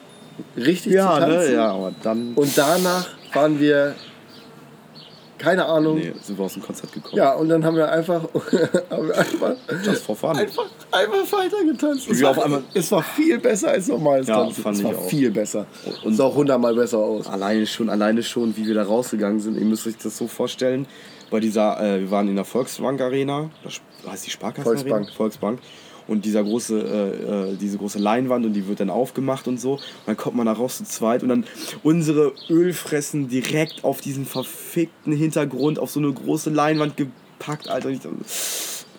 richtig zu tanzen. ne? Ja, aber dann. Und danach waren wir, keine Ahnung. nee, sind wir aus dem Konzert gekommen. Ja, und dann haben wir einfach, haben wir einfach, Just for fun. einfach, einfach weiter getanzt. Es war, einmal- es war viel besser als normales Ja, Tanzen. fand es ich war auch. viel besser. Und- Und sah auch hundertmal besser aus. Alleine schon, alleine schon, wie wir da rausgegangen sind. Ihr müsst euch das so vorstellen. Bei dieser, äh, wir waren in der Volksbank Arena, das heißt die Sparkasse Volksbank. Volksbank. Und dieser große, äh, äh, diese große Leinwand und die wird dann aufgemacht und so. Und dann kommt man da raus zu zweit und dann unsere Ölfressen direkt auf diesen verfickten Hintergrund auf so eine große Leinwand gepackt, Alter. Und ich dachte,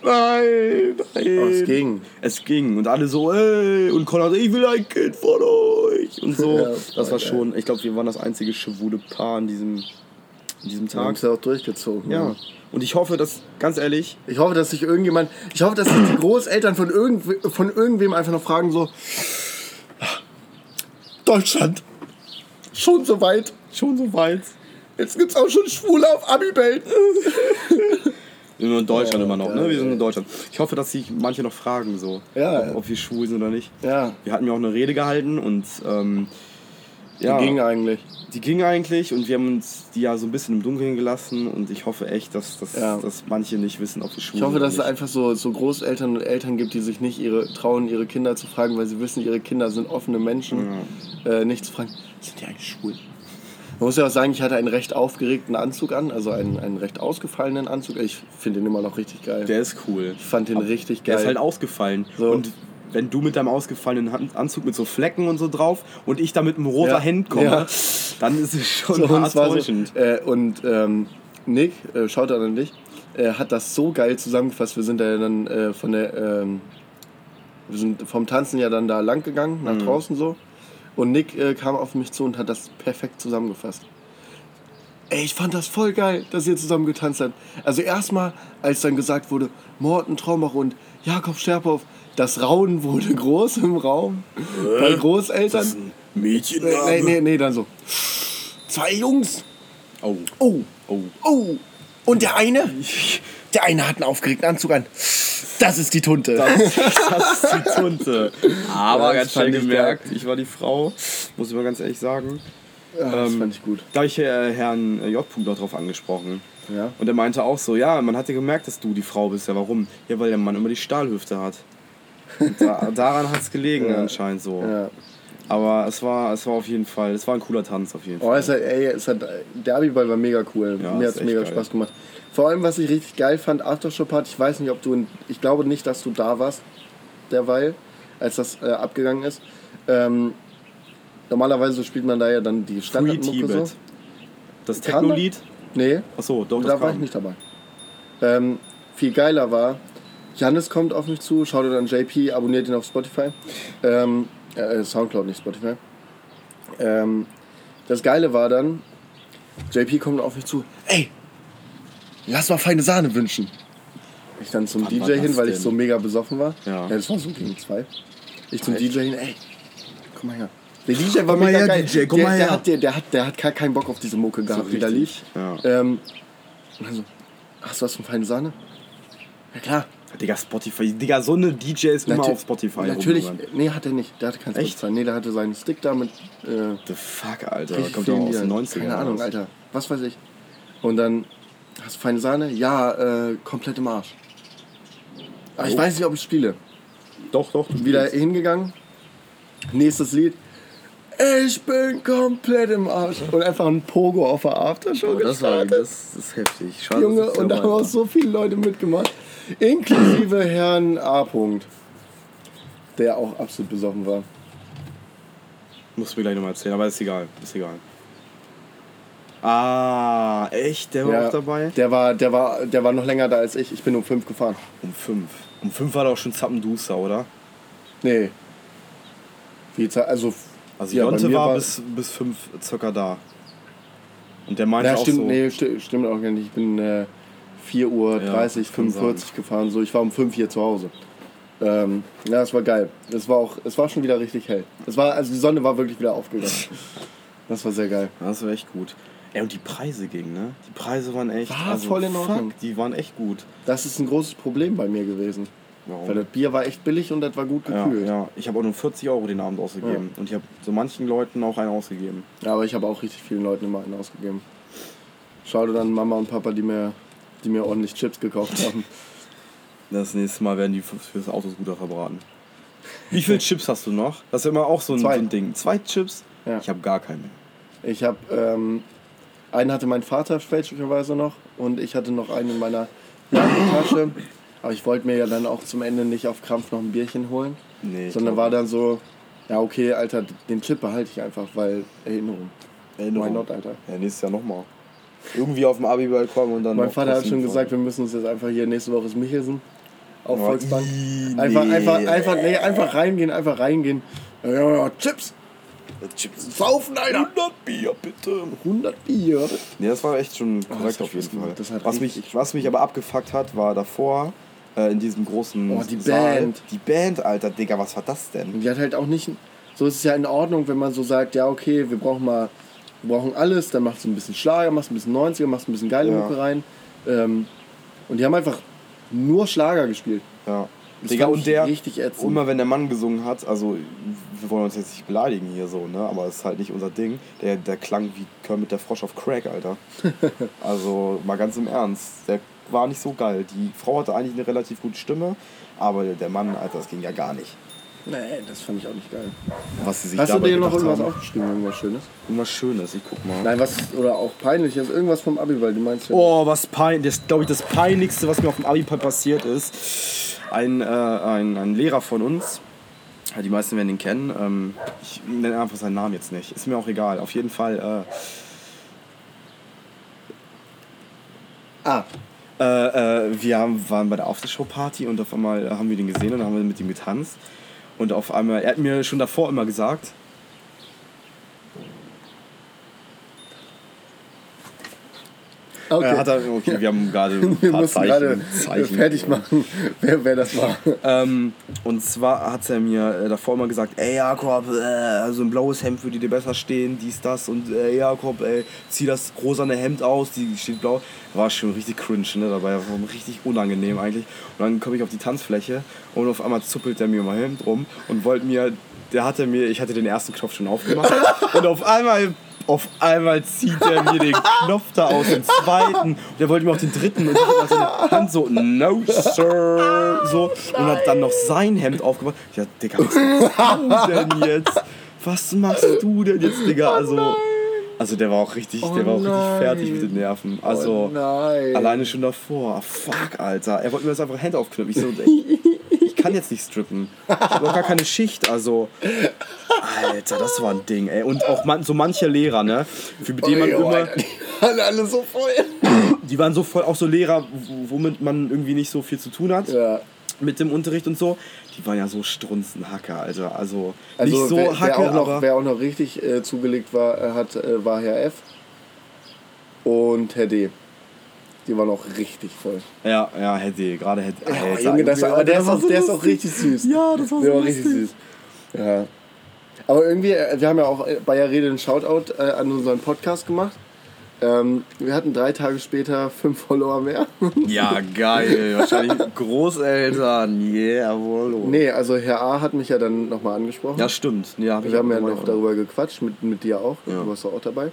nein, nein. Aber es ging. Es ging und alle so, ey, und Conrad, ich will ein Kind von euch und so. Ja, das voll war geil. schon, ich glaube, wir waren das einzige schwule Paar an diesem, an diesem haben Tag. ja auch durchgezogen. Ja. Und ich hoffe, dass, ganz ehrlich, Ich hoffe, dass sich irgendjemand, ich hoffe, dass sich die Großeltern von, irgendw von irgendwem einfach noch fragen so, Deutschland, schon so weit, schon so weit. jetzt gibt's auch schon Schwule auf Abibel. Wir sind nur in Deutschland Oh, immer noch, ne? geil. Wir sind in Deutschland. Ich hoffe, dass sich manche noch fragen, so, Ja. ob, ob wir schwul sind oder nicht. Ja, Wir hatten ja auch eine Rede gehalten und ähm, ja, ging eigentlich. die ging eigentlich und wir haben uns die ja so ein bisschen im Dunkeln gelassen und ich hoffe echt, dass, dass, Ja. dass manche nicht wissen, ob wir schwul Ich hoffe, sind dass es nicht. einfach so, so Großeltern und Eltern gibt, die sich nicht ihre, trauen, ihre Kinder zu fragen, weil sie wissen, ihre Kinder sind offene Menschen. Äh, nicht zu fragen, sind die eigentlich schwul? Man muss ja auch sagen, ich hatte einen recht aufgeregten Anzug an, also einen, einen recht ausgefallenen Anzug. Ich finde ihn immer noch richtig geil. Der ist cool. ich fand den richtig Der geil. ist halt ausgefallen. So. Und wenn du mit deinem ausgefallenen Anzug mit so Flecken und so drauf und ich da mit einem rosa Ja. Hemd komme, Ja. dann ist es schon So, und, hart so, äh, und ähm, Nick, äh, schaut an dich, äh, hat das so geil zusammengefasst. Wir sind da dann äh, von der, ähm, wir sind vom Tanzen ja dann da lang gegangen, nach Mhm. draußen so. Und Nick äh, kam auf mich zu und hat das perfekt zusammengefasst. Ey, ich fand das voll geil, dass ihr zusammen getanzt habt. Also erstmal, als dann gesagt wurde, Morten Traumach und Jakob Scherpow, das Raunen wurde groß im Raum. Bei Großeltern. Mädchen. Nee, nee, nee, nee, dann so. zwei Jungs. Oh. Oh, Oh. oh. Und der eine? Der eine hat einen aufgeregten Anzug an. Das ist die Tunte. Das, das ist die Tunte. Aber Ja, das ganz schnell ich gemerkt, ich war die Frau, muss ich mal ganz ehrlich sagen. Ja, das Ähm, fand ich gut. Da habe ich äh, Herrn äh, J. noch drauf angesprochen. Ja. Und er meinte auch so, ja, man hat ja gemerkt, dass du die Frau bist. Ja, warum? Ja, weil der Mann immer die Stahlhüfte hat. Da, daran hat es gelegen Ja. anscheinend so. Ja. Aber es war, es war auf jeden Fall, es war ein cooler Tanz auf jeden Oh, Fall. es hat, ey, es hat, der Abiball war mega cool. Ja, Mir hat es mega geil. Spaß gemacht. Vor allem, was ich richtig geil fand, Aftershow-Party, ich weiß nicht, ob du, in, ich glaube nicht, dass du da warst, derweil, als das äh, abgegangen ist. Ähm, normalerweise spielt man da ja dann die Standardmucke so. Das Techno-Lied? Nee, Achso, doch, da war ich nicht dabei. Ähm, viel geiler war, Jannis kommt auf mich zu, schaut dann JP, abonniert ihn auf Spotify. Ähm, äh, Soundcloud, nicht Spotify. Ähm, das Geile war dann, JP kommt auf mich zu, ey, lass mal feine Sahne wünschen. Ich dann zum Wann DJ hin, weil ich denn? so mega besoffen war. Ja. das war so gegen zwei. Ich zum Echt? DJ hin, ey, komm mal her. Der DJ war Komm mega her, geil. DJ, komm der, mal der, her. hat, der, der, hat, der hat gar keinen Bock auf diese Mucke gehabt, die da lief. Ja. Ähm, also, hast du was von feine Sahne? Ja klar. Digga, Spotify. Digga, so eine DJ ist immer Natür- auf Spotify. Natürlich. rumgerannt. Nee, hat er nicht. Der hatte kein Echt? Spotify. Nee, der hatte seinen Stick da mit. Äh, The fuck, Alter. Kommt doch vielen aus den Liedern. 90ern. Keine Ahnung. Alter. Was weiß ich. Und dann hast du feine Sahne? Ja, äh, komplett im Arsch. Aber ich Oh. weiß nicht, ob ich spiele. Doch, doch. Wieder spielst. hingegangen. Nächstes Lied. Ich bin komplett im Arsch. Und einfach ein Pogo auf der Aftershow Oh, das, war, gestartet. das ist heftig. Schade, Junge, und da haben war. auch so viele Leute mitgemacht. Inklusive Herrn A. -Punkt, der auch absolut besoffen war. Musst du mir gleich nochmal erzählen, aber ist egal. Ist egal. Ah, echt? Der war Ja, auch dabei? Der war, der, war, der war noch länger da als ich. Ich bin um fünf gefahren. Um fünf. Um fünf war doch schon Zappenduster, oder? Nee. Wie Zeit, also. Also ja, Jonte mir war, bis, bis fünf circa da. Und der meinte Ja, auch stimmt, so... nee, sti stimmt auch gar nicht. Ich bin äh, 4 Uhr Ja, 30, kann 45 gefahren. So, ich war um 5 hier zu Hause. Ähm, ja, es war geil. Es war auch, es war schon wieder richtig hell. Es war, also die Sonne war wirklich wieder aufgegangen. Das war sehr geil. Das war echt gut. Ey, und die Preise gingen, ne? Die Preise waren echt... War also, voll in Ordnung. Fuck, die waren echt gut. Das ist ein großes Problem bei mir gewesen. Warum? Weil das Bier war echt billig und das war gut Ja, gekühlt. ja. Ich habe auch nur 40 Euro den Abend ausgegeben. Und ich habe so manchen Leuten auch einen ausgegeben. Ja, aber ich habe auch richtig vielen Leuten immer einen ausgegeben. Schau dir dann Mama und Papa, die mir, die mir ordentlich Chips gekauft haben. Das nächste Mal werden die für- fürs Autoscooter verbraten. Wie viele Chips hast du noch? Das ist immer auch so ein, Zwei. Ding. Zwei Chips? Ja. Ich habe gar keine. Ich habe, ähm, einen hatte mein Vater fälschlicherweise noch und ich hatte noch einen in meiner Jackentasche. Aber ich wollte mir ja dann auch zum Ende nicht auf Krampf noch ein Bierchen holen. Nee, sondern war dann so, ja okay, Alter, den Chip behalte ich einfach, weil Erinnerung. Erinnerung. Why not, Alter? Ja, nächstes Jahr nochmal. Irgendwie auf dem Abiball kommen und dann. Mein Vater hat schon gesagt, wir müssen uns jetzt einfach hier nächste Woche ist Michelsen auf Oh, Volksbank. Einfach, nee. einfach, einfach, nee, einfach reingehen, einfach reingehen. Ja, ja, ja, Chips, Chips. saufen, Alter. 100 Bier, bitte. 100 Bier. Nee, das war echt schon korrekt das hat auf jeden. Fall. Was, mich, was mich aber abgefuckt hat, war davor äh, in diesem großen Oh, die Saal. Band. Die Band, Alter, Digga, was war das denn? Und die hat halt auch nicht, so ist es ja in Ordnung, wenn man so sagt, ja okay, wir brauchen mal, wir brauchen alles, dann machst du ein bisschen Schlager, machst ein bisschen 90er, machst ein bisschen geile Ja. Mucke rein. Ähm, und die haben einfach nur Schlager gespielt. Ja. Das Digga, fand und ich der, richtig ätzend. und immer wenn der Mann gesungen hat, also wir wollen uns jetzt nicht beleidigen hier so, ne, aber es ist halt nicht unser Ding. Der, der klang wie Kermit der Frosch auf Crack, Alter. also mal ganz im Ernst, der war nicht so geil. Die Frau hatte eigentlich eine relativ gute Stimme, aber der Mann, Alter, das ging ja gar nicht. Nee, das fand ich auch nicht geil. Was sie sich Hast du dir noch irgendwas haben. aufgeschrieben, irgendwas Schönes? Irgendwas Schönes, ich guck mal. Nein, was, oder auch peinliches, irgendwas vom Abi, weil du meinst ja. Oh, was pein, das glaube ich das peinlichste, was mir auf dem Abiball passiert ist. Ein, äh, ein, ein Lehrer von uns, die meisten werden ihn kennen. Ähm, ich nenne einfach seinen Namen jetzt nicht. Ist mir auch egal. Auf jeden Fall. Ah, Äh, äh, wir haben, waren bei der Aftershow-Party und auf einmal haben wir den gesehen und dann haben wir mit ihm getanzt. Und auf einmal, er hat mir schon davor immer gesagt, Okay. Äh, hat er, okay, wir haben gerade ein Wir paar mussten Zeichen, gerade Zeichen fertig machen, wer, wer das war. Ähm, und zwar hat er mir äh, davor immer gesagt, ey Jakob, äh, so ein blaues Hemd würde dir besser stehen, dies, das und äh, Jakob, ey, zieh das rosane Hemd aus, die steht blau. War schon richtig cringe, ne, dabei, war richtig unangenehm eigentlich. Und dann komme ich auf die Tanzfläche und auf einmal zuppelt er mir mein Hemd rum und wollte mir, der hatte mir, ich hatte den ersten Knopf schon aufgemacht und auf einmal auf einmal zieht er mir den Knopf da aus, den zweiten. Und er wollte mir auch den dritten. Und ich seine Hand so, no, sir. So. Und hat dann noch sein Hemd aufgemacht. Ja, Digga, was machst du denn jetzt? Was machst du denn jetzt, Digga? Also, also der war auch richtig, der war auch richtig nein. fertig mit den Nerven. Also, Oh alleine schon davor. Fuck, Alter. Er wollte mir jetzt einfach Hände aufknüpfen. Ich so, ey, kann jetzt nicht strippen. Ich habe auch gar keine Schicht. Also, Alter, das war ein Ding, ey. Und auch man, so manche Lehrer, ne? Für die man Oh, immer. Alter, die waren alle so voll. Die waren so voll, auch so Lehrer, womit man irgendwie nicht so viel zu tun hat. Ja. Mit dem Unterricht und so. Die waren ja so strunzenhacker, Alter. Also, Also nicht so wer, Hacke, wer, auch noch, wer auch noch richtig äh, zugelegt war, äh, hat, äh, war Herr F. Und Herr D. Die waren auch richtig voll. Ja, ja, hätte, gerade hätte. Oh, Junge, das aber der, ist auch, der ist auch richtig süß. Ja, das war Der so war richtig süß. Ja. Aber irgendwie, äh, wir haben ja auch äh, bei der Rede einen Shoutout äh, an unseren Podcast gemacht. Ähm, wir hatten drei Tage später fünf Follower mehr. Ja, geil. Wahrscheinlich Großeltern. Jawohl. nee, also Herr A hat mich ja dann nochmal angesprochen. Ja, stimmt. Ja, hab ich wir haben ja noch darüber gequatscht, mit, mit dir auch. Ja. Du warst auch dabei.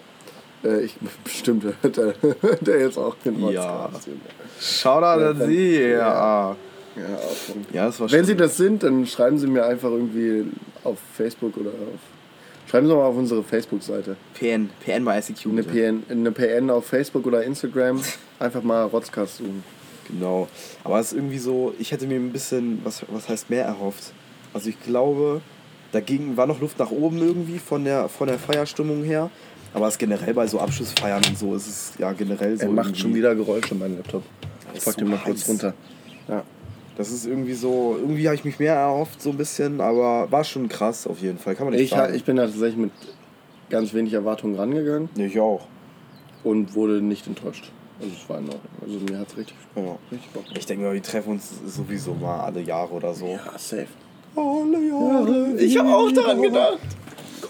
Äh, ich, bestimmt hört er, hört er jetzt auch den Ja. Podcast. Shoutout an wenn- Sie. Ja. Ja. Ja, das war Wenn Sie das sind, dann schreiben Sie mir einfach irgendwie auf Facebook oder auf. Schreiben Sie mal auf unsere Facebook-Seite. PN, PN bei ICQ. Eine bitte. PN, eine PN auf Facebook oder Instagram. Einfach mal Rotzcast suchen. Genau. Aber es ist irgendwie so, ich hätte mir ein bisschen, was, was heißt mehr erhofft. Also ich glaube, dagegen war noch Luft nach oben irgendwie von der, von der Feierstimmung her. Aber es ist generell bei so Abschlussfeiern und so ist es ja generell so. Er macht irgendwie- schon wieder Geräusche, mein Laptop. Ich pack den mal kurz runter. Ja. Das ist irgendwie so, irgendwie habe ich mich mehr erhofft, so ein bisschen, aber war schon krass auf jeden Fall. Kann man nicht Ich, sagen. ich bin da tatsächlich mit ganz wenig Erwartungen rangegangen ich auch. und wurde nicht enttäuscht. Also es war in Ordnung. Also mir hat es richtig, Ja. richtig Bock. Ich denke mal, wir treffen uns sowieso mal alle Jahre oder so. Ja, safe. Alle Jahre. Ich habe auch daran gedacht.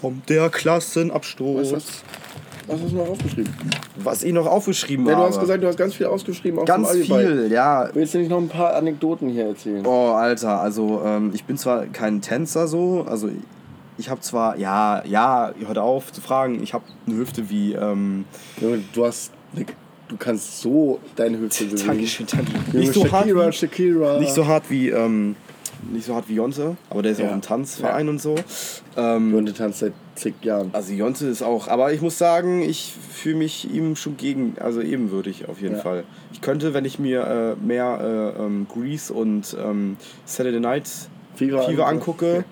Kommt der Klassenabstoß. Was hast, was hast du noch aufgeschrieben? Was ich noch aufgeschrieben Ja, du habe. hast gesagt, du hast ganz viel ausgeschrieben. Ganz viel, ja. Willst du nicht noch ein paar Anekdoten hier erzählen? Oh, Alter, also ähm, ich bin zwar kein Tänzer so, also ich habe zwar, ja, ja, hört auf zu fragen, ich habe eine Hüfte wie, ähm, Junge, du hast. eine- Du kannst so deine Hüfte bewegen. Dankeschön, danke. Junge, Nicht so hart Shakira, wie, Shakira. nicht so hart wie, ähm, nicht so hart wie Jonte, aber der ist Ja. auch im Tanzverein und so. Ähm, Und du tanzt seit zig Jahren. also Jonte ist auch, aber ich muss sagen, ich fühle mich ihm schon gegen, also ebenwürdig auf jeden Ja. Fall. Ich könnte, wenn ich mir äh, mehr äh, ähm, Grease und ähm, Saturday Night Fever Fever, angucke.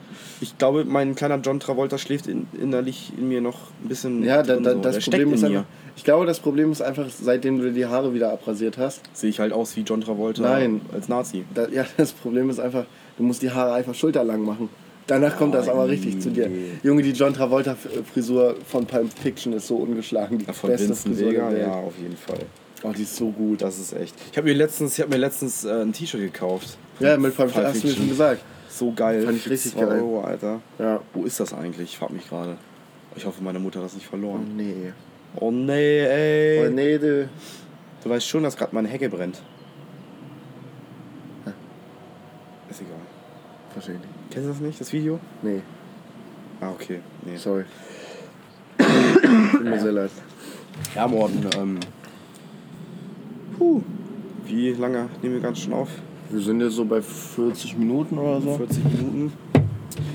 Ich glaube, mein kleiner John Travolta schläft in, innerlich in mir noch ein bisschen. Ja, da, da, so. das Der Problem ist in einfach. Ich glaube, das Problem ist einfach, seitdem du die Haare wieder abrasiert hast. Sehe ich halt aus wie John Travolta Nein. als Nazi. Da, ja, das Problem ist einfach, du musst die Haare einfach schulterlang machen. Danach kommt das aber richtig zu dir. nee. Junge, die John Travolta-Frisur von Pulp Fiction ist so ungeschlagen. Die Von beste Vincent Frisur Vega, der Welt. ja, auf jeden Fall. Oh, die ist so gut. Das ist echt. Ich habe mir letztens, ich hab mir letztens äh, ein T-Shirt gekauft. Ja, mit Pulp Fiction hast du mir schon gesagt. So geil. Fand ich richtig 2 geil. Euro, Alter. Ja. Wo ist das eigentlich? Ich frag mich gerade. Ich hoffe, meine Mutter hat das nicht Oh verloren. nee. Oh nee, ey. Oh nee, du. Du weißt schon, dass gerade meine Hecke brennt. Ist egal. Verstehe nicht. Kennst du das nicht, das Video? Nee, Ah, okay. Nee. sorry. Tut mir sehr leid. Ja, Morten, ähm. Puh. Wie lange nehmen wir ganz schon auf? Wir sind jetzt so bei 40 Minuten oder so. 40 Minuten.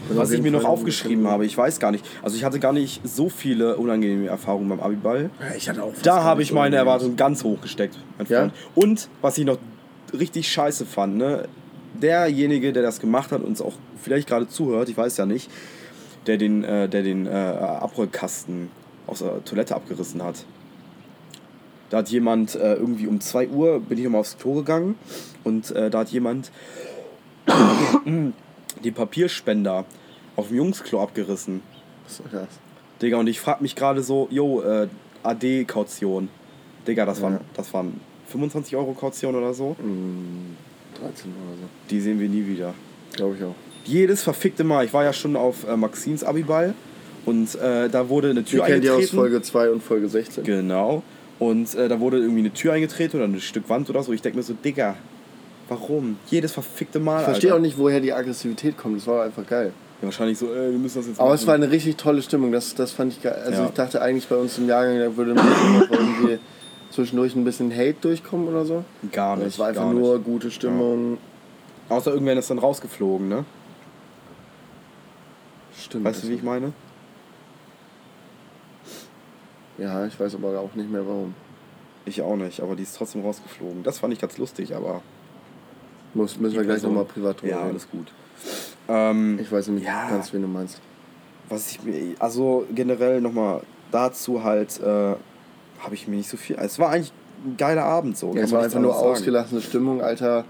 Also Was ich mir noch aufgeschrieben habe, ich weiß gar nicht. Also ich hatte gar nicht so viele unangenehme Erfahrungen beim Abiball. Ja, ich hatte auch Da habe ich meine. Erwartungen ganz hoch gesteckt, mein Ja? Freund. Und was ich noch richtig scheiße fand, ne? derjenige, der das gemacht hat, uns auch vielleicht gerade zuhört, ich weiß ja nicht, der den, äh, der den äh, Abrollkasten aus der Toilette abgerissen hat. Da hat jemand äh, irgendwie um 2 Uhr, bin ich nochmal aufs Klo gegangen und äh, da hat jemand den Papierspender auf dem Jungsklo abgerissen. Was soll das? Digga, und ich frag mich gerade so, jo, äh, AD-Kaution. Digga, das, waren, Ja. das waren 25 Euro Kaution oder so. 13 oder so. Die sehen wir nie wieder. Glaube ich auch. Jedes verfickte Mal. Ich war ja schon auf äh, Maxins Abiball und äh, da wurde eine Wir Tür kennen die aus eingetreten. Folge 2 und Folge 16. Genau. Und äh, da wurde irgendwie eine Tür eingetreten oder ein Stück Wand oder so. Ich denke mir so, Digga, warum? Jedes verfickte Mal. Ich verstehe auch nicht, woher die Aggressivität kommt. Das war einfach geil. Ja, wahrscheinlich so, äh, wir müssen das jetzt Aber machen. es war eine richtig tolle Stimmung. Das, das fand ich geil. Also Ja. ich dachte eigentlich bei uns im Jahrgang, da würde irgendwie zwischendurch ein bisschen Hate durchkommen oder so. Gar nicht. Es war einfach nur Nicht. gute Stimmung. Außer irgendwann ist dann rausgeflogen, ne? Stimmt. Weißt du, wie ich meine? Ja, ich weiß aber auch nicht mehr warum. Ich auch nicht, aber die ist trotzdem rausgeflogen. Das fand ich ganz lustig, aber. Muss, müssen wir gleich nochmal privat drüber Ja, reden. alles gut. Ähm, Ich weiß nämlich Ja. ganz, wen du meinst. was ich mir. Also generell nochmal dazu halt. Äh, habe ich mir nicht so viel. Es war eigentlich ein geiler Abend so. Ja, es war einfach nur sagen. ausgelassene Stimmung, Alter.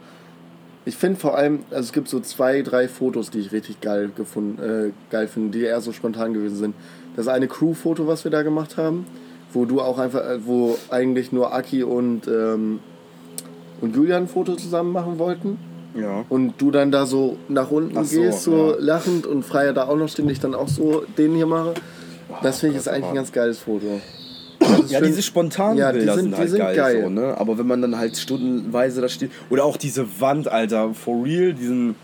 Ich finde vor allem, also es gibt so zwei, drei Fotos, die ich richtig geil gefunden, äh, geil finde, die eher so spontan gewesen sind. Das eine Crew-Foto, was wir da gemacht haben, wo du auch einfach, äh, wo eigentlich nur Aki und, ähm, und Julian ein Foto zusammen machen wollten. Ja. Und du dann da so nach unten so, gehst, so ja. lachend und Freier da auch noch stehen, ich dann auch so den hier mache. Das finde ich ist eigentlich ein ganz geiles Foto. Ja, diese spontanen Ja, die Bilder sind- sind, die halt sind geil, geil. So, ne? Aber wenn man dann halt stundenweise da steht. Oder auch diese Wand, Alter, for real, diesen.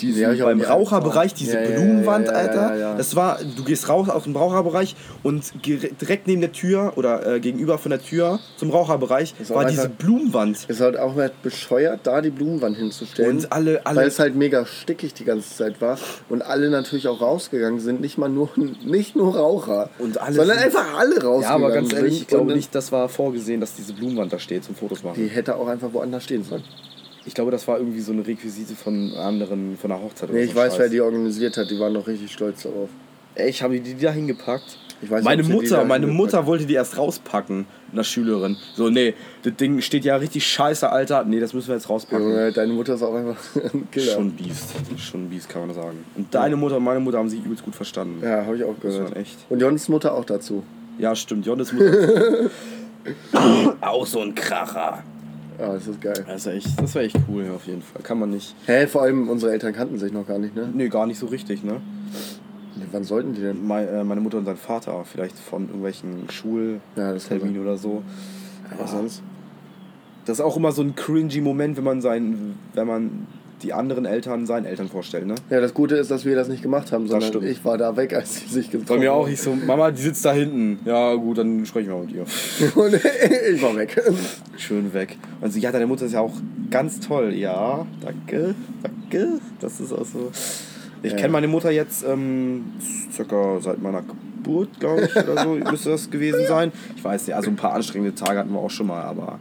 Diesen Ja, beim Raucherbereich, diese Ja, Blumenwand, Alter. Das war, du gehst raus aus dem Raucherbereich und direkt neben der Tür oder äh, gegenüber von der Tür zum Raucherbereich war einfach- diese Blumenwand. Ist halt auch halt bescheuert, da die Blumenwand hinzustellen. Und alle- alle- Weil es halt mega stickig die ganze Zeit war. Und alle natürlich auch rausgegangen sind. Nicht mal nur, nicht nur Raucher. Und alle sondern einfach alle rausgegangen Ja, aber ganz ehrlich, ich glaube nicht, das war vorgesehen, dass diese Blumenwand da steht zum Fotos machen. Die hätte auch einfach woanders stehen sollen. Ich glaube, das war irgendwie so eine Requisite von anderen, von der Hochzeit oder Nee, so ich weiß, Scheiß. wer die organisiert hat. Die waren noch richtig stolz darauf. Ich habe die da hingepackt. Ich weiß, meine Mutter, meine Mutter wollte die erst rauspacken, eine Schülerin. So, nee, das Ding steht ja richtig scheiße, Alter. Nee, das müssen wir jetzt rauspacken. Junge, deine Mutter ist auch einfach ein Killer. Schon Biest. Schon Biest, kann man sagen. Und deine Mutter und meine Mutter haben sich übelst gut verstanden. Ja, habe ich auch gehört. echt. Und Jons Mutter auch dazu. Ja, stimmt. Jonnes Mutter. auch so ein Kracher. Ja, das ist geil. Das, ist echt, das war echt cool, ja, auf jeden Fall. Kann man nicht. Hä, vor allem unsere Eltern kannten sich noch gar nicht, ne? Nee, gar nicht so richtig, ne? Wann sollten die denn? Äh, Meine Mutter und sein Vater, vielleicht von irgendwelchen Ja, Schulterminen oder so. Was sonst? Das ist auch immer so ein cringy Moment, wenn man sein, wenn man die anderen Eltern seinen Eltern vorstellt, ne? Ja, das Gute ist, dass wir das nicht gemacht haben, sondern ich war da weg, als sie sich getroffen Bei mir auch, haben. ich so, Mama, die sitzt da hinten. Ja, gut, dann sprechen wir mit ihr. Und ich war weg. Schön weg. Und sie, ja, deine Mutter ist ja auch ganz toll. Ja, danke, danke. Das ist auch so. Ich Ja. kenne meine Mutter jetzt ähm, circa seit meiner Geburt, glaube ich, oder so müsste das gewesen sein. Ich weiß nicht, also ein paar anstrengende Tage hatten wir auch schon mal, aber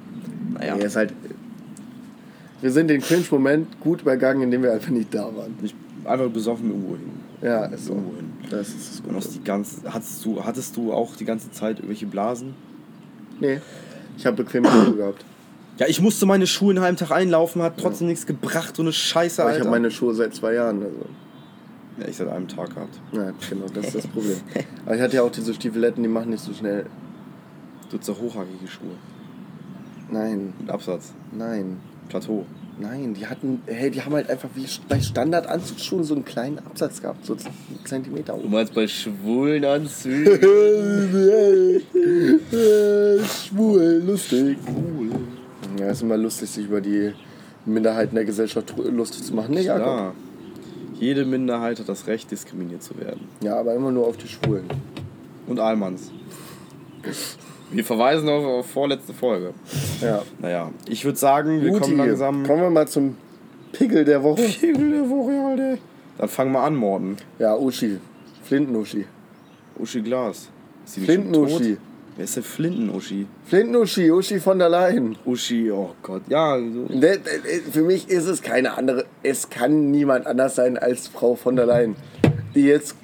naja. Ja. ist halt, wir sind den Cringe-Moment gut übergangen, indem wir einfach nicht da waren. Ich einfach besoffen irgendwo hin. Ja, ist so. Irgendwo hin. Das ist das Und Gute. die ganze, hattest, du, hattest du auch die ganze Zeit irgendwelche Blasen? Nee, ich habe bequeme Schuhe gehabt. Ja, ich musste meine Schuhe einen halben Tag einlaufen, hat trotzdem nichts gebracht, so eine Scheiße, Aber Alter. ich habe meine Schuhe seit zwei Jahren. Also. ja, ich seit einem Tag gehabt. Ja, genau, das ist das Problem. Aber ich hatte ja auch diese Stiefeletten, die machen nicht so schnell. Du hast so hochhackige Schuhe. Nein, Mit Absatz. nein, Plateau. nein. Die hatten, hey, die haben halt einfach wie bei Standardanzugsschuhen so einen kleinen Absatz gehabt, so einen Zentimeter Du oben. meinst bei schwulen Anzügen? Schwul, lustig. Ja, ist immer lustig, sich über die Minderheiten der Gesellschaft lustig zu machen. Nee, Jakob. Ja. Jede Minderheit hat das Recht, diskriminiert zu werden. Ja, aber immer nur auf die Schwulen. Und Allmanns. Wir verweisen auf, auf vorletzte Folge. Ja. Naja, ich würde sagen, wir Guti, kommen langsam. Kommen wir mal zum Pickel der Woche. Pickel der Woche, Alter. Dann fangen wir an, Morten. Ja, Uschi. Flinten-Uschi. Uschi Glas. Flinten-Uschi. Wer ist denn Flinten-Uschi? Flinten-Uschi, Uschi von der Leyen. Uschi, oh Gott. Ja, so. Der- der- Für mich ist es keine andere. Es kann niemand anders sein als Frau von der Leyen, die jetzt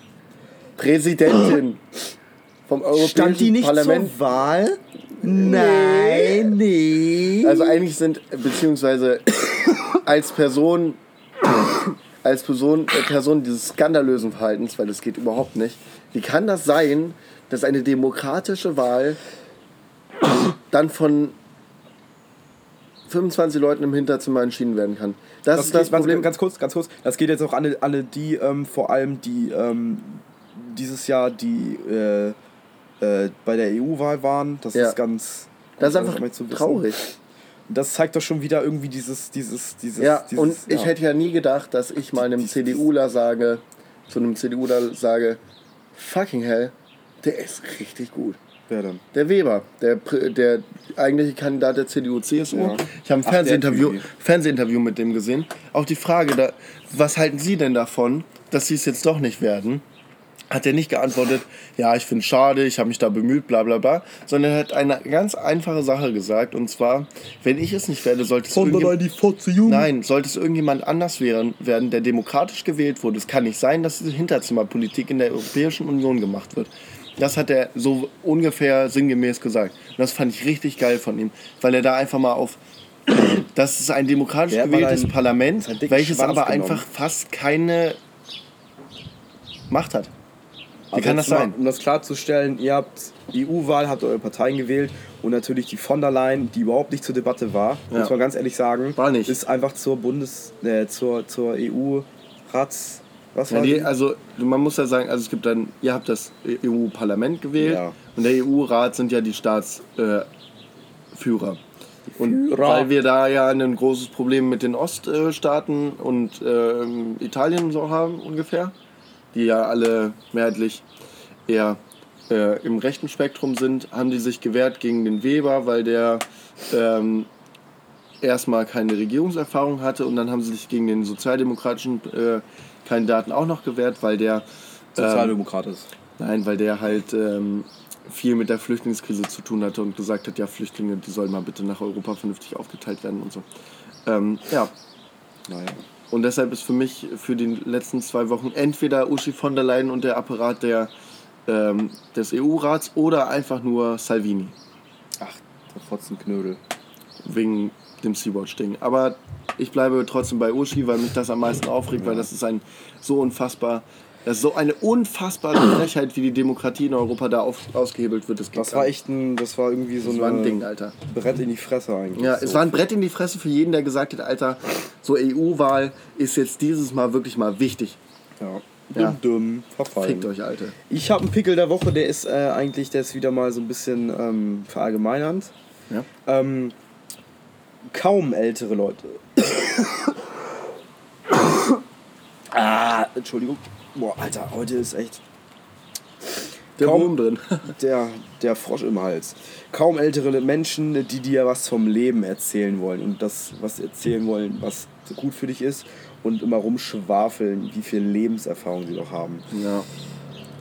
Präsidentin vom Europäischen Stand die nicht Parlament. zur Wahl? Nein, nee. Also eigentlich sind beziehungsweise als Person als Person äh, Person dieses skandalösen Verhaltens, weil das geht überhaupt nicht. Wie kann das sein, dass eine demokratische Wahl dann von 25 Leuten im Hinterzimmer entschieden werden kann. Das, Das, ist das geht, Problem. Ganz kurz, ganz kurz. Das geht jetzt auch an alle, alle die, ähm, vor allem die ähm, dieses Jahr die äh, äh, bei der EU-Wahl waren. Das Ja. ist ganz. Das ist einfach traurig. Das zeigt doch schon wieder irgendwie dieses, dieses, dieses. Ja, dieses, und ich ja. hätte ja nie gedacht, dass ich mal einem CDUler sage, zu einem CDUler sage, fucking hell, der ist richtig gut. Wer denn? Der Weber, der, der eigentliche Kandidat der CDU-CSU. Ja. Ich habe ein Ach, Fernsehinterview. Fernsehinterview mit dem gesehen. Auch die Frage, da, was halten Sie denn davon, dass Sie es jetzt doch nicht werden? Hat er nicht geantwortet, ja, ich finde es schade, ich habe mich da bemüht, bla bla bla, sondern er hat eine ganz einfache Sache gesagt. Und zwar, wenn ich es nicht werde, sollte es Jugend. Nein, sollte es irgendjemand anders werden, werden, der demokratisch gewählt wurde. Es kann nicht sein, dass diese Hinterzimmerpolitik in der Europäischen Union gemacht wird. Das hat er so ungefähr sinngemäß gesagt. Und das fand ich richtig geil von ihm, weil er da einfach mal auf. Das ist ein demokratisch Der gewähltes einen- Parlament, welches Schwanz aber genommen. einfach fast keine Macht hat. Wie Also kann das jetzt mal, sein? Um das klarzustellen, ihr habt EU-Wahl, habt eure Parteien gewählt und natürlich die von der Leyen, die überhaupt nicht zur Debatte war, Ja. muss man ganz ehrlich sagen, War nicht. ist einfach zur Bundes, äh, zur, zur EU-Rats, was Ja, war die, die? also man muss ja sagen, also es gibt dann, ihr habt das EU-Parlament gewählt Ja. und der EU-Rat sind ja die Staatsführer. Äh, Führer. Und Führer. weil wir da ja ein großes Problem mit den Oststaaten und ähm, Italien so haben ungefähr, die ja alle mehrheitlich eher äh, im rechten Spektrum sind, haben die sich gewehrt gegen den Weber, weil der ähm, erstmal keine Regierungserfahrung hatte und dann haben sie sich gegen den sozialdemokratischen äh, Kandidaten auch noch gewehrt, weil der ähm, Sozialdemokrat ist. nein, weil der halt ähm, viel mit der Flüchtlingskrise zu tun hatte und gesagt hat, ja Flüchtlinge, die sollen mal bitte nach Europa vernünftig aufgeteilt werden und so. Ähm, ja, Naja. Und deshalb ist für mich für die letzten zwei Wochen entweder Uschi von der Leyen und der Apparat der, ähm, des EU-Rats oder einfach nur Salvini Ach, der Fotzenknödel. wegen dem Sea-Watch-Ding. Aber ich bleibe trotzdem bei Uschi, weil mich das am meisten aufregt, weil das ist ein so unfassbar, das ist so eine unfassbare Frechheit, wie die Demokratie in Europa da auf, ausgehebelt wird. Das, Das war echt ein, das war irgendwie so das war ein Ding, Alter. Brett in die Fresse eigentlich. Ja, so. es war ein Brett in die Fresse für jeden, der gesagt hat, Alter, so EU-Wahl ist jetzt dieses Mal wirklich mal wichtig. Ja. Ja. Dumm, dumm, verfallen. Fickt euch, Alter. Ich habe einen Pickel der Woche, der ist äh, eigentlich, der ist wieder mal so ein bisschen ähm, verallgemeinernd. Ja? Ähm, kaum ältere Leute. ah, Entschuldigung. Boah, Alter, heute ist echt Der Kaum- Wurm drin. der, der Frosch im Hals. Kaum ältere Menschen, die dir was vom Leben erzählen wollen und das, was erzählen wollen, was gut für dich ist und immer rumschwafeln, wie viel Lebenserfahrung sie doch haben. Ja.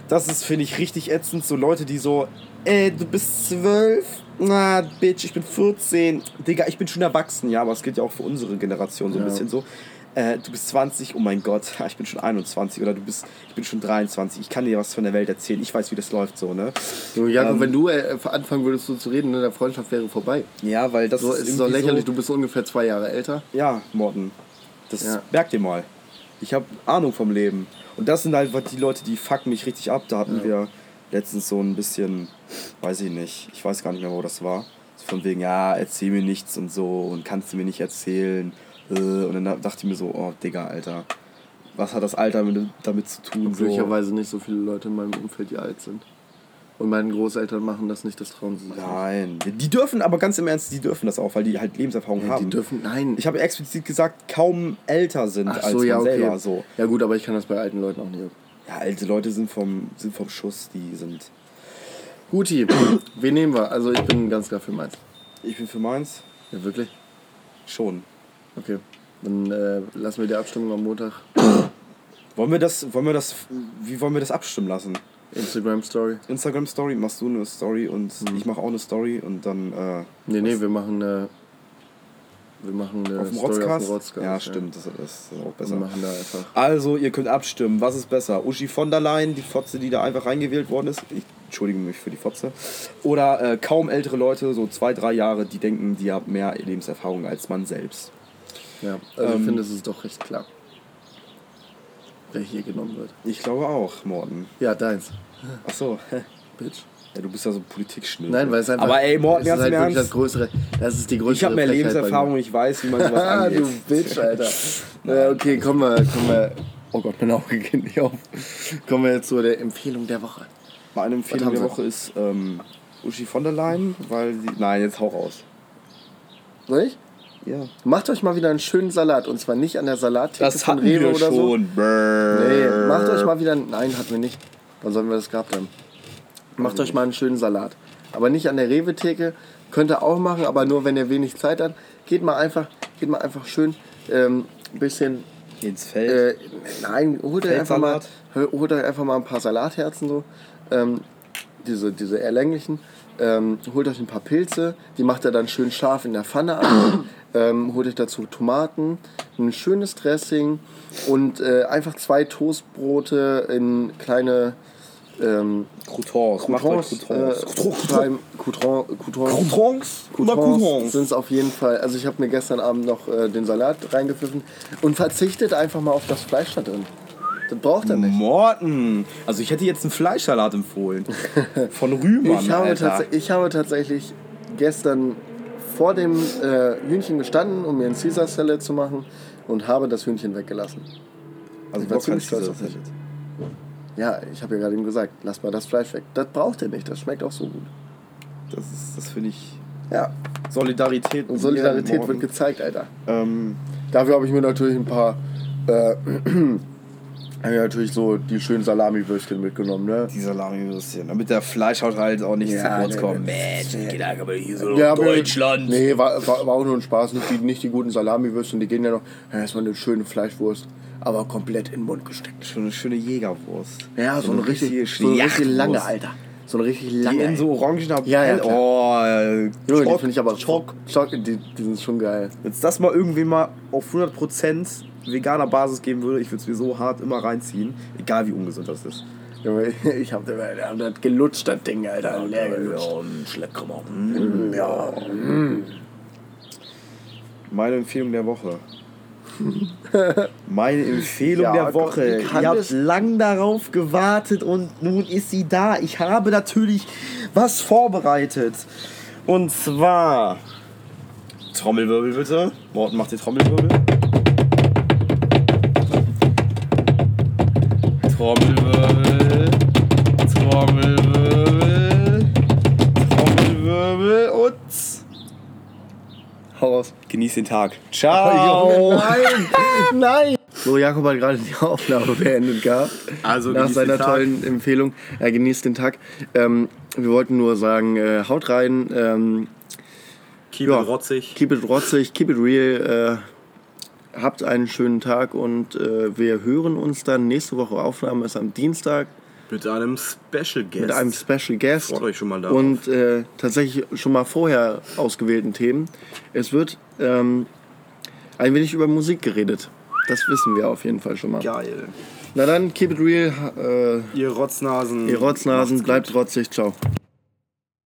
Das ist, finde ich, richtig ätzend. So Leute, die so, ey, du bist zwölf? Na, Bitch, ich bin 14. Digga, ich bin schon erwachsen, ja, aber es gilt ja auch für unsere Generation so ein Ja. bisschen so. Äh, du bist 20, oh mein Gott, ich bin schon 21 oder du bist, ich bin schon 23, ich kann dir was von der Welt erzählen, ich weiß, wie das läuft so, ne? So, Jakob, Ähm, wenn du äh, anfangen würdest so zu reden, ne, der Freundschaft wäre vorbei. Ja, weil das So ist ist irgendwie lächerlich, So, du bist ungefähr zwei Jahre älter. ja, Morten, das Ja. merkt ihr mal. Ich habe Ahnung vom Leben. Und das sind halt die Leute, die fucken mich richtig ab. Da hatten Ja. wir letztens so ein bisschen, weiß ich nicht, ich weiß gar nicht mehr, wo das war. So von wegen, ja, erzähl mir nichts und so und kannst du mir nicht erzählen. Äh, Und dann dachte ich mir so, oh, Digga, Alter, was hat das Alter mit, damit zu tun? So. Glücklicherweise nicht so viele Leute in meinem Umfeld, die alt sind. Und meine Großeltern machen das nicht, das trauen sie sich nicht. Nein, die dürfen, aber ganz im Ernst, die dürfen das auch, weil die halt Lebenserfahrung Ja, haben. die dürfen, nein. ich habe explizit gesagt, kaum älter sind Ach als so, ja, okay. selber. So. Ja gut, aber ich kann das bei alten Leuten auch nicht. Ja, alte Leute sind vom, sind vom Schuss, die sind. Guti, wen nehmen wir? Also ich bin ganz klar für meins. Ich bin für meins Ja, wirklich? schon. Okay. Dann äh, lassen wir die Abstimmung am Montag. Wollen wir das, wollen wir das, wie wollen wir das abstimmen lassen? Instagram Story. Instagram Story, machst du eine Story und ich mache auch eine Story und dann äh, Nee, nee, wir machen eine. Wir machen eine auf dem Story Rotzcast. auf dem Rotzcast. ja, stimmt, das, das ist auch Wir besser. machen da einfach. Also, ihr könnt abstimmen. Was ist besser? Uschi von der Leyen, die Fotze, die da einfach reingewählt worden ist. Ich entschuldige mich für die Fotze. Oder äh, kaum ältere Leute, so zwei, drei Jahre, die denken, die haben mehr Lebenserfahrung als man selbst. Ja, also ich Ähm, finde, es ist doch recht klar, wer hier genommen wird. Ich glaube auch, Morten. Ja, deins. Ach so. Bitch. Ja, du bist ja so ein Politikschnee. Nein, weil es einfach. Aber ey, Morten, ganz halt im wirklich das Ernst. größere. Das ist die größere. Ich habe mehr Frechheit Lebenserfahrung ich weiß, wie man sowas Ah, angeht. du Bitch, Alter. Ja, okay, kommen wir, kommen wir. Oh Gott, mein Auge geht nicht auf. Kommen wir jetzt zu der Empfehlung der Woche. Meine Empfehlung der? Woche ist ähm, Uschi von der Leyen, weil sie. Nein, jetzt hau raus. Ich? Ja. Macht euch mal wieder einen schönen Salat und zwar nicht an der Salattheke Das von hatten Rewe wir oder so. schon. Brrr. Nee, macht euch mal wieder. Nein, hatten wir nicht. Wann sollen wir das gehabt haben? Macht euch mal einen schönen Salat. Aber nicht an der Rewe-Theke. Könnt ihr auch machen, aber nur wenn ihr wenig Zeit habt. Geht mal einfach, geht mal einfach schön ähm, ein bisschen. Ins Feld. Äh, nein, holt euch, einfach mal, holt euch einfach mal ein paar Salatherzen so. Ähm, diese, diese eher länglichen. Ähm, holt euch ein paar Pilze, die macht ihr dann schön scharf in der Pfanne an. Ähm, holt euch dazu Tomaten, ein schönes Dressing und äh, einfach zwei Toastbrote in kleine ähm, Croutons. Croutons. Croutons. Äh, Croutons, Croutons, Croutons? Croutons Croutons? sind es auf jeden Fall. Also ich habe mir gestern Abend noch äh, den Salat reingepfiffen und verzichtet einfach mal auf das Fleisch da drin. Das braucht er nicht. Morten! Also ich hätte jetzt einen Fleischsalat empfohlen. Von Rühmann, Ich habe, ich habe tatsächlich gestern vor dem äh, Hühnchen gestanden, um mir einen Caesar Salad zu machen und habe das Hühnchen weggelassen. Also Ich war was ziemlich stolz das auf mich. jetzt? Ja, ich habe ja gerade ihm gesagt, lass mal das Fleisch weg. Das braucht er nicht, das schmeckt auch so gut. Das, ist- das finde ich. Ja, Solidarität. und Solidarität wird gezeigt, Alter. ähm, Dafür habe ich mir natürlich ein paar, äh, hab ich natürlich so die schönen Salami-Würstchen mitgenommen, ne? die Salami-Würstchen. Damit der Fleischhaut halt auch nicht Ja, zu kurz nee, kommt. nee, Mensch, geht aber hier so Ja, Deutschland. Nee, war, war, war auch nur ein Spaß. Nicht die, nicht die guten Salami-Würstchen, die gehen ja noch. Ja, erstmal eine schöne Fleischwurst, aber komplett in den Mund gesteckt. Schon eine schöne Jägerwurst. Ja, so, eine richtig, richtige so eine richtig lange, Alter. So eine richtig Die lange. in so orangener Ja, ja, Pell- Oh, äh, Junge, die finde ich aber Schock. Schock, die, die sind schon geil. Es das mal irgendwie mal auf 100% veganer Basis geben würde, ich würde es mir so hart immer reinziehen. Egal wie ungesund das ist. Junge, ich hab das gelutscht, das Ding, Alter. Leer gelutscht. Mm, Ja. Meine Empfehlung der Woche. Meine Empfehlung Ja, der Gott, Woche. kann Ihr habt lang darauf gewartet und nun ist sie da. Ich habe natürlich was vorbereitet. Und zwar. Trommelwirbel bitte. Morten macht die Trommelwirbel. Trommelwirbel. Trommelwirbel. Trommelwirbel und. Hau raus. Genieß den Tag. Ciao. Junge, nein! nein! So, Jakob hat gerade die Aufnahme beendet gehabt. Also nach seiner tollen Empfehlung. Er genießt den Tag. Ähm, wir wollten nur sagen, äh, haut rein. Ähm, Keep Ja. it rotzig. keep it rotzig, keep it real. Äh, habt einen schönen Tag und äh, wir hören uns dann nächste Woche. Aufnahme ist am Dienstag Mit einem Special Guest. mit einem Special Guest. Freut euch schon mal darauf. Und äh, tatsächlich schon mal vorher ausgewählten Themen. Es wird ähm, ein wenig über Musik geredet. Das wissen wir auf jeden Fall schon mal. Geil. Na dann, keep it real. Äh, Ihr Rotznasen. ihr Rotznasen, bleibt rotzig. Ciao.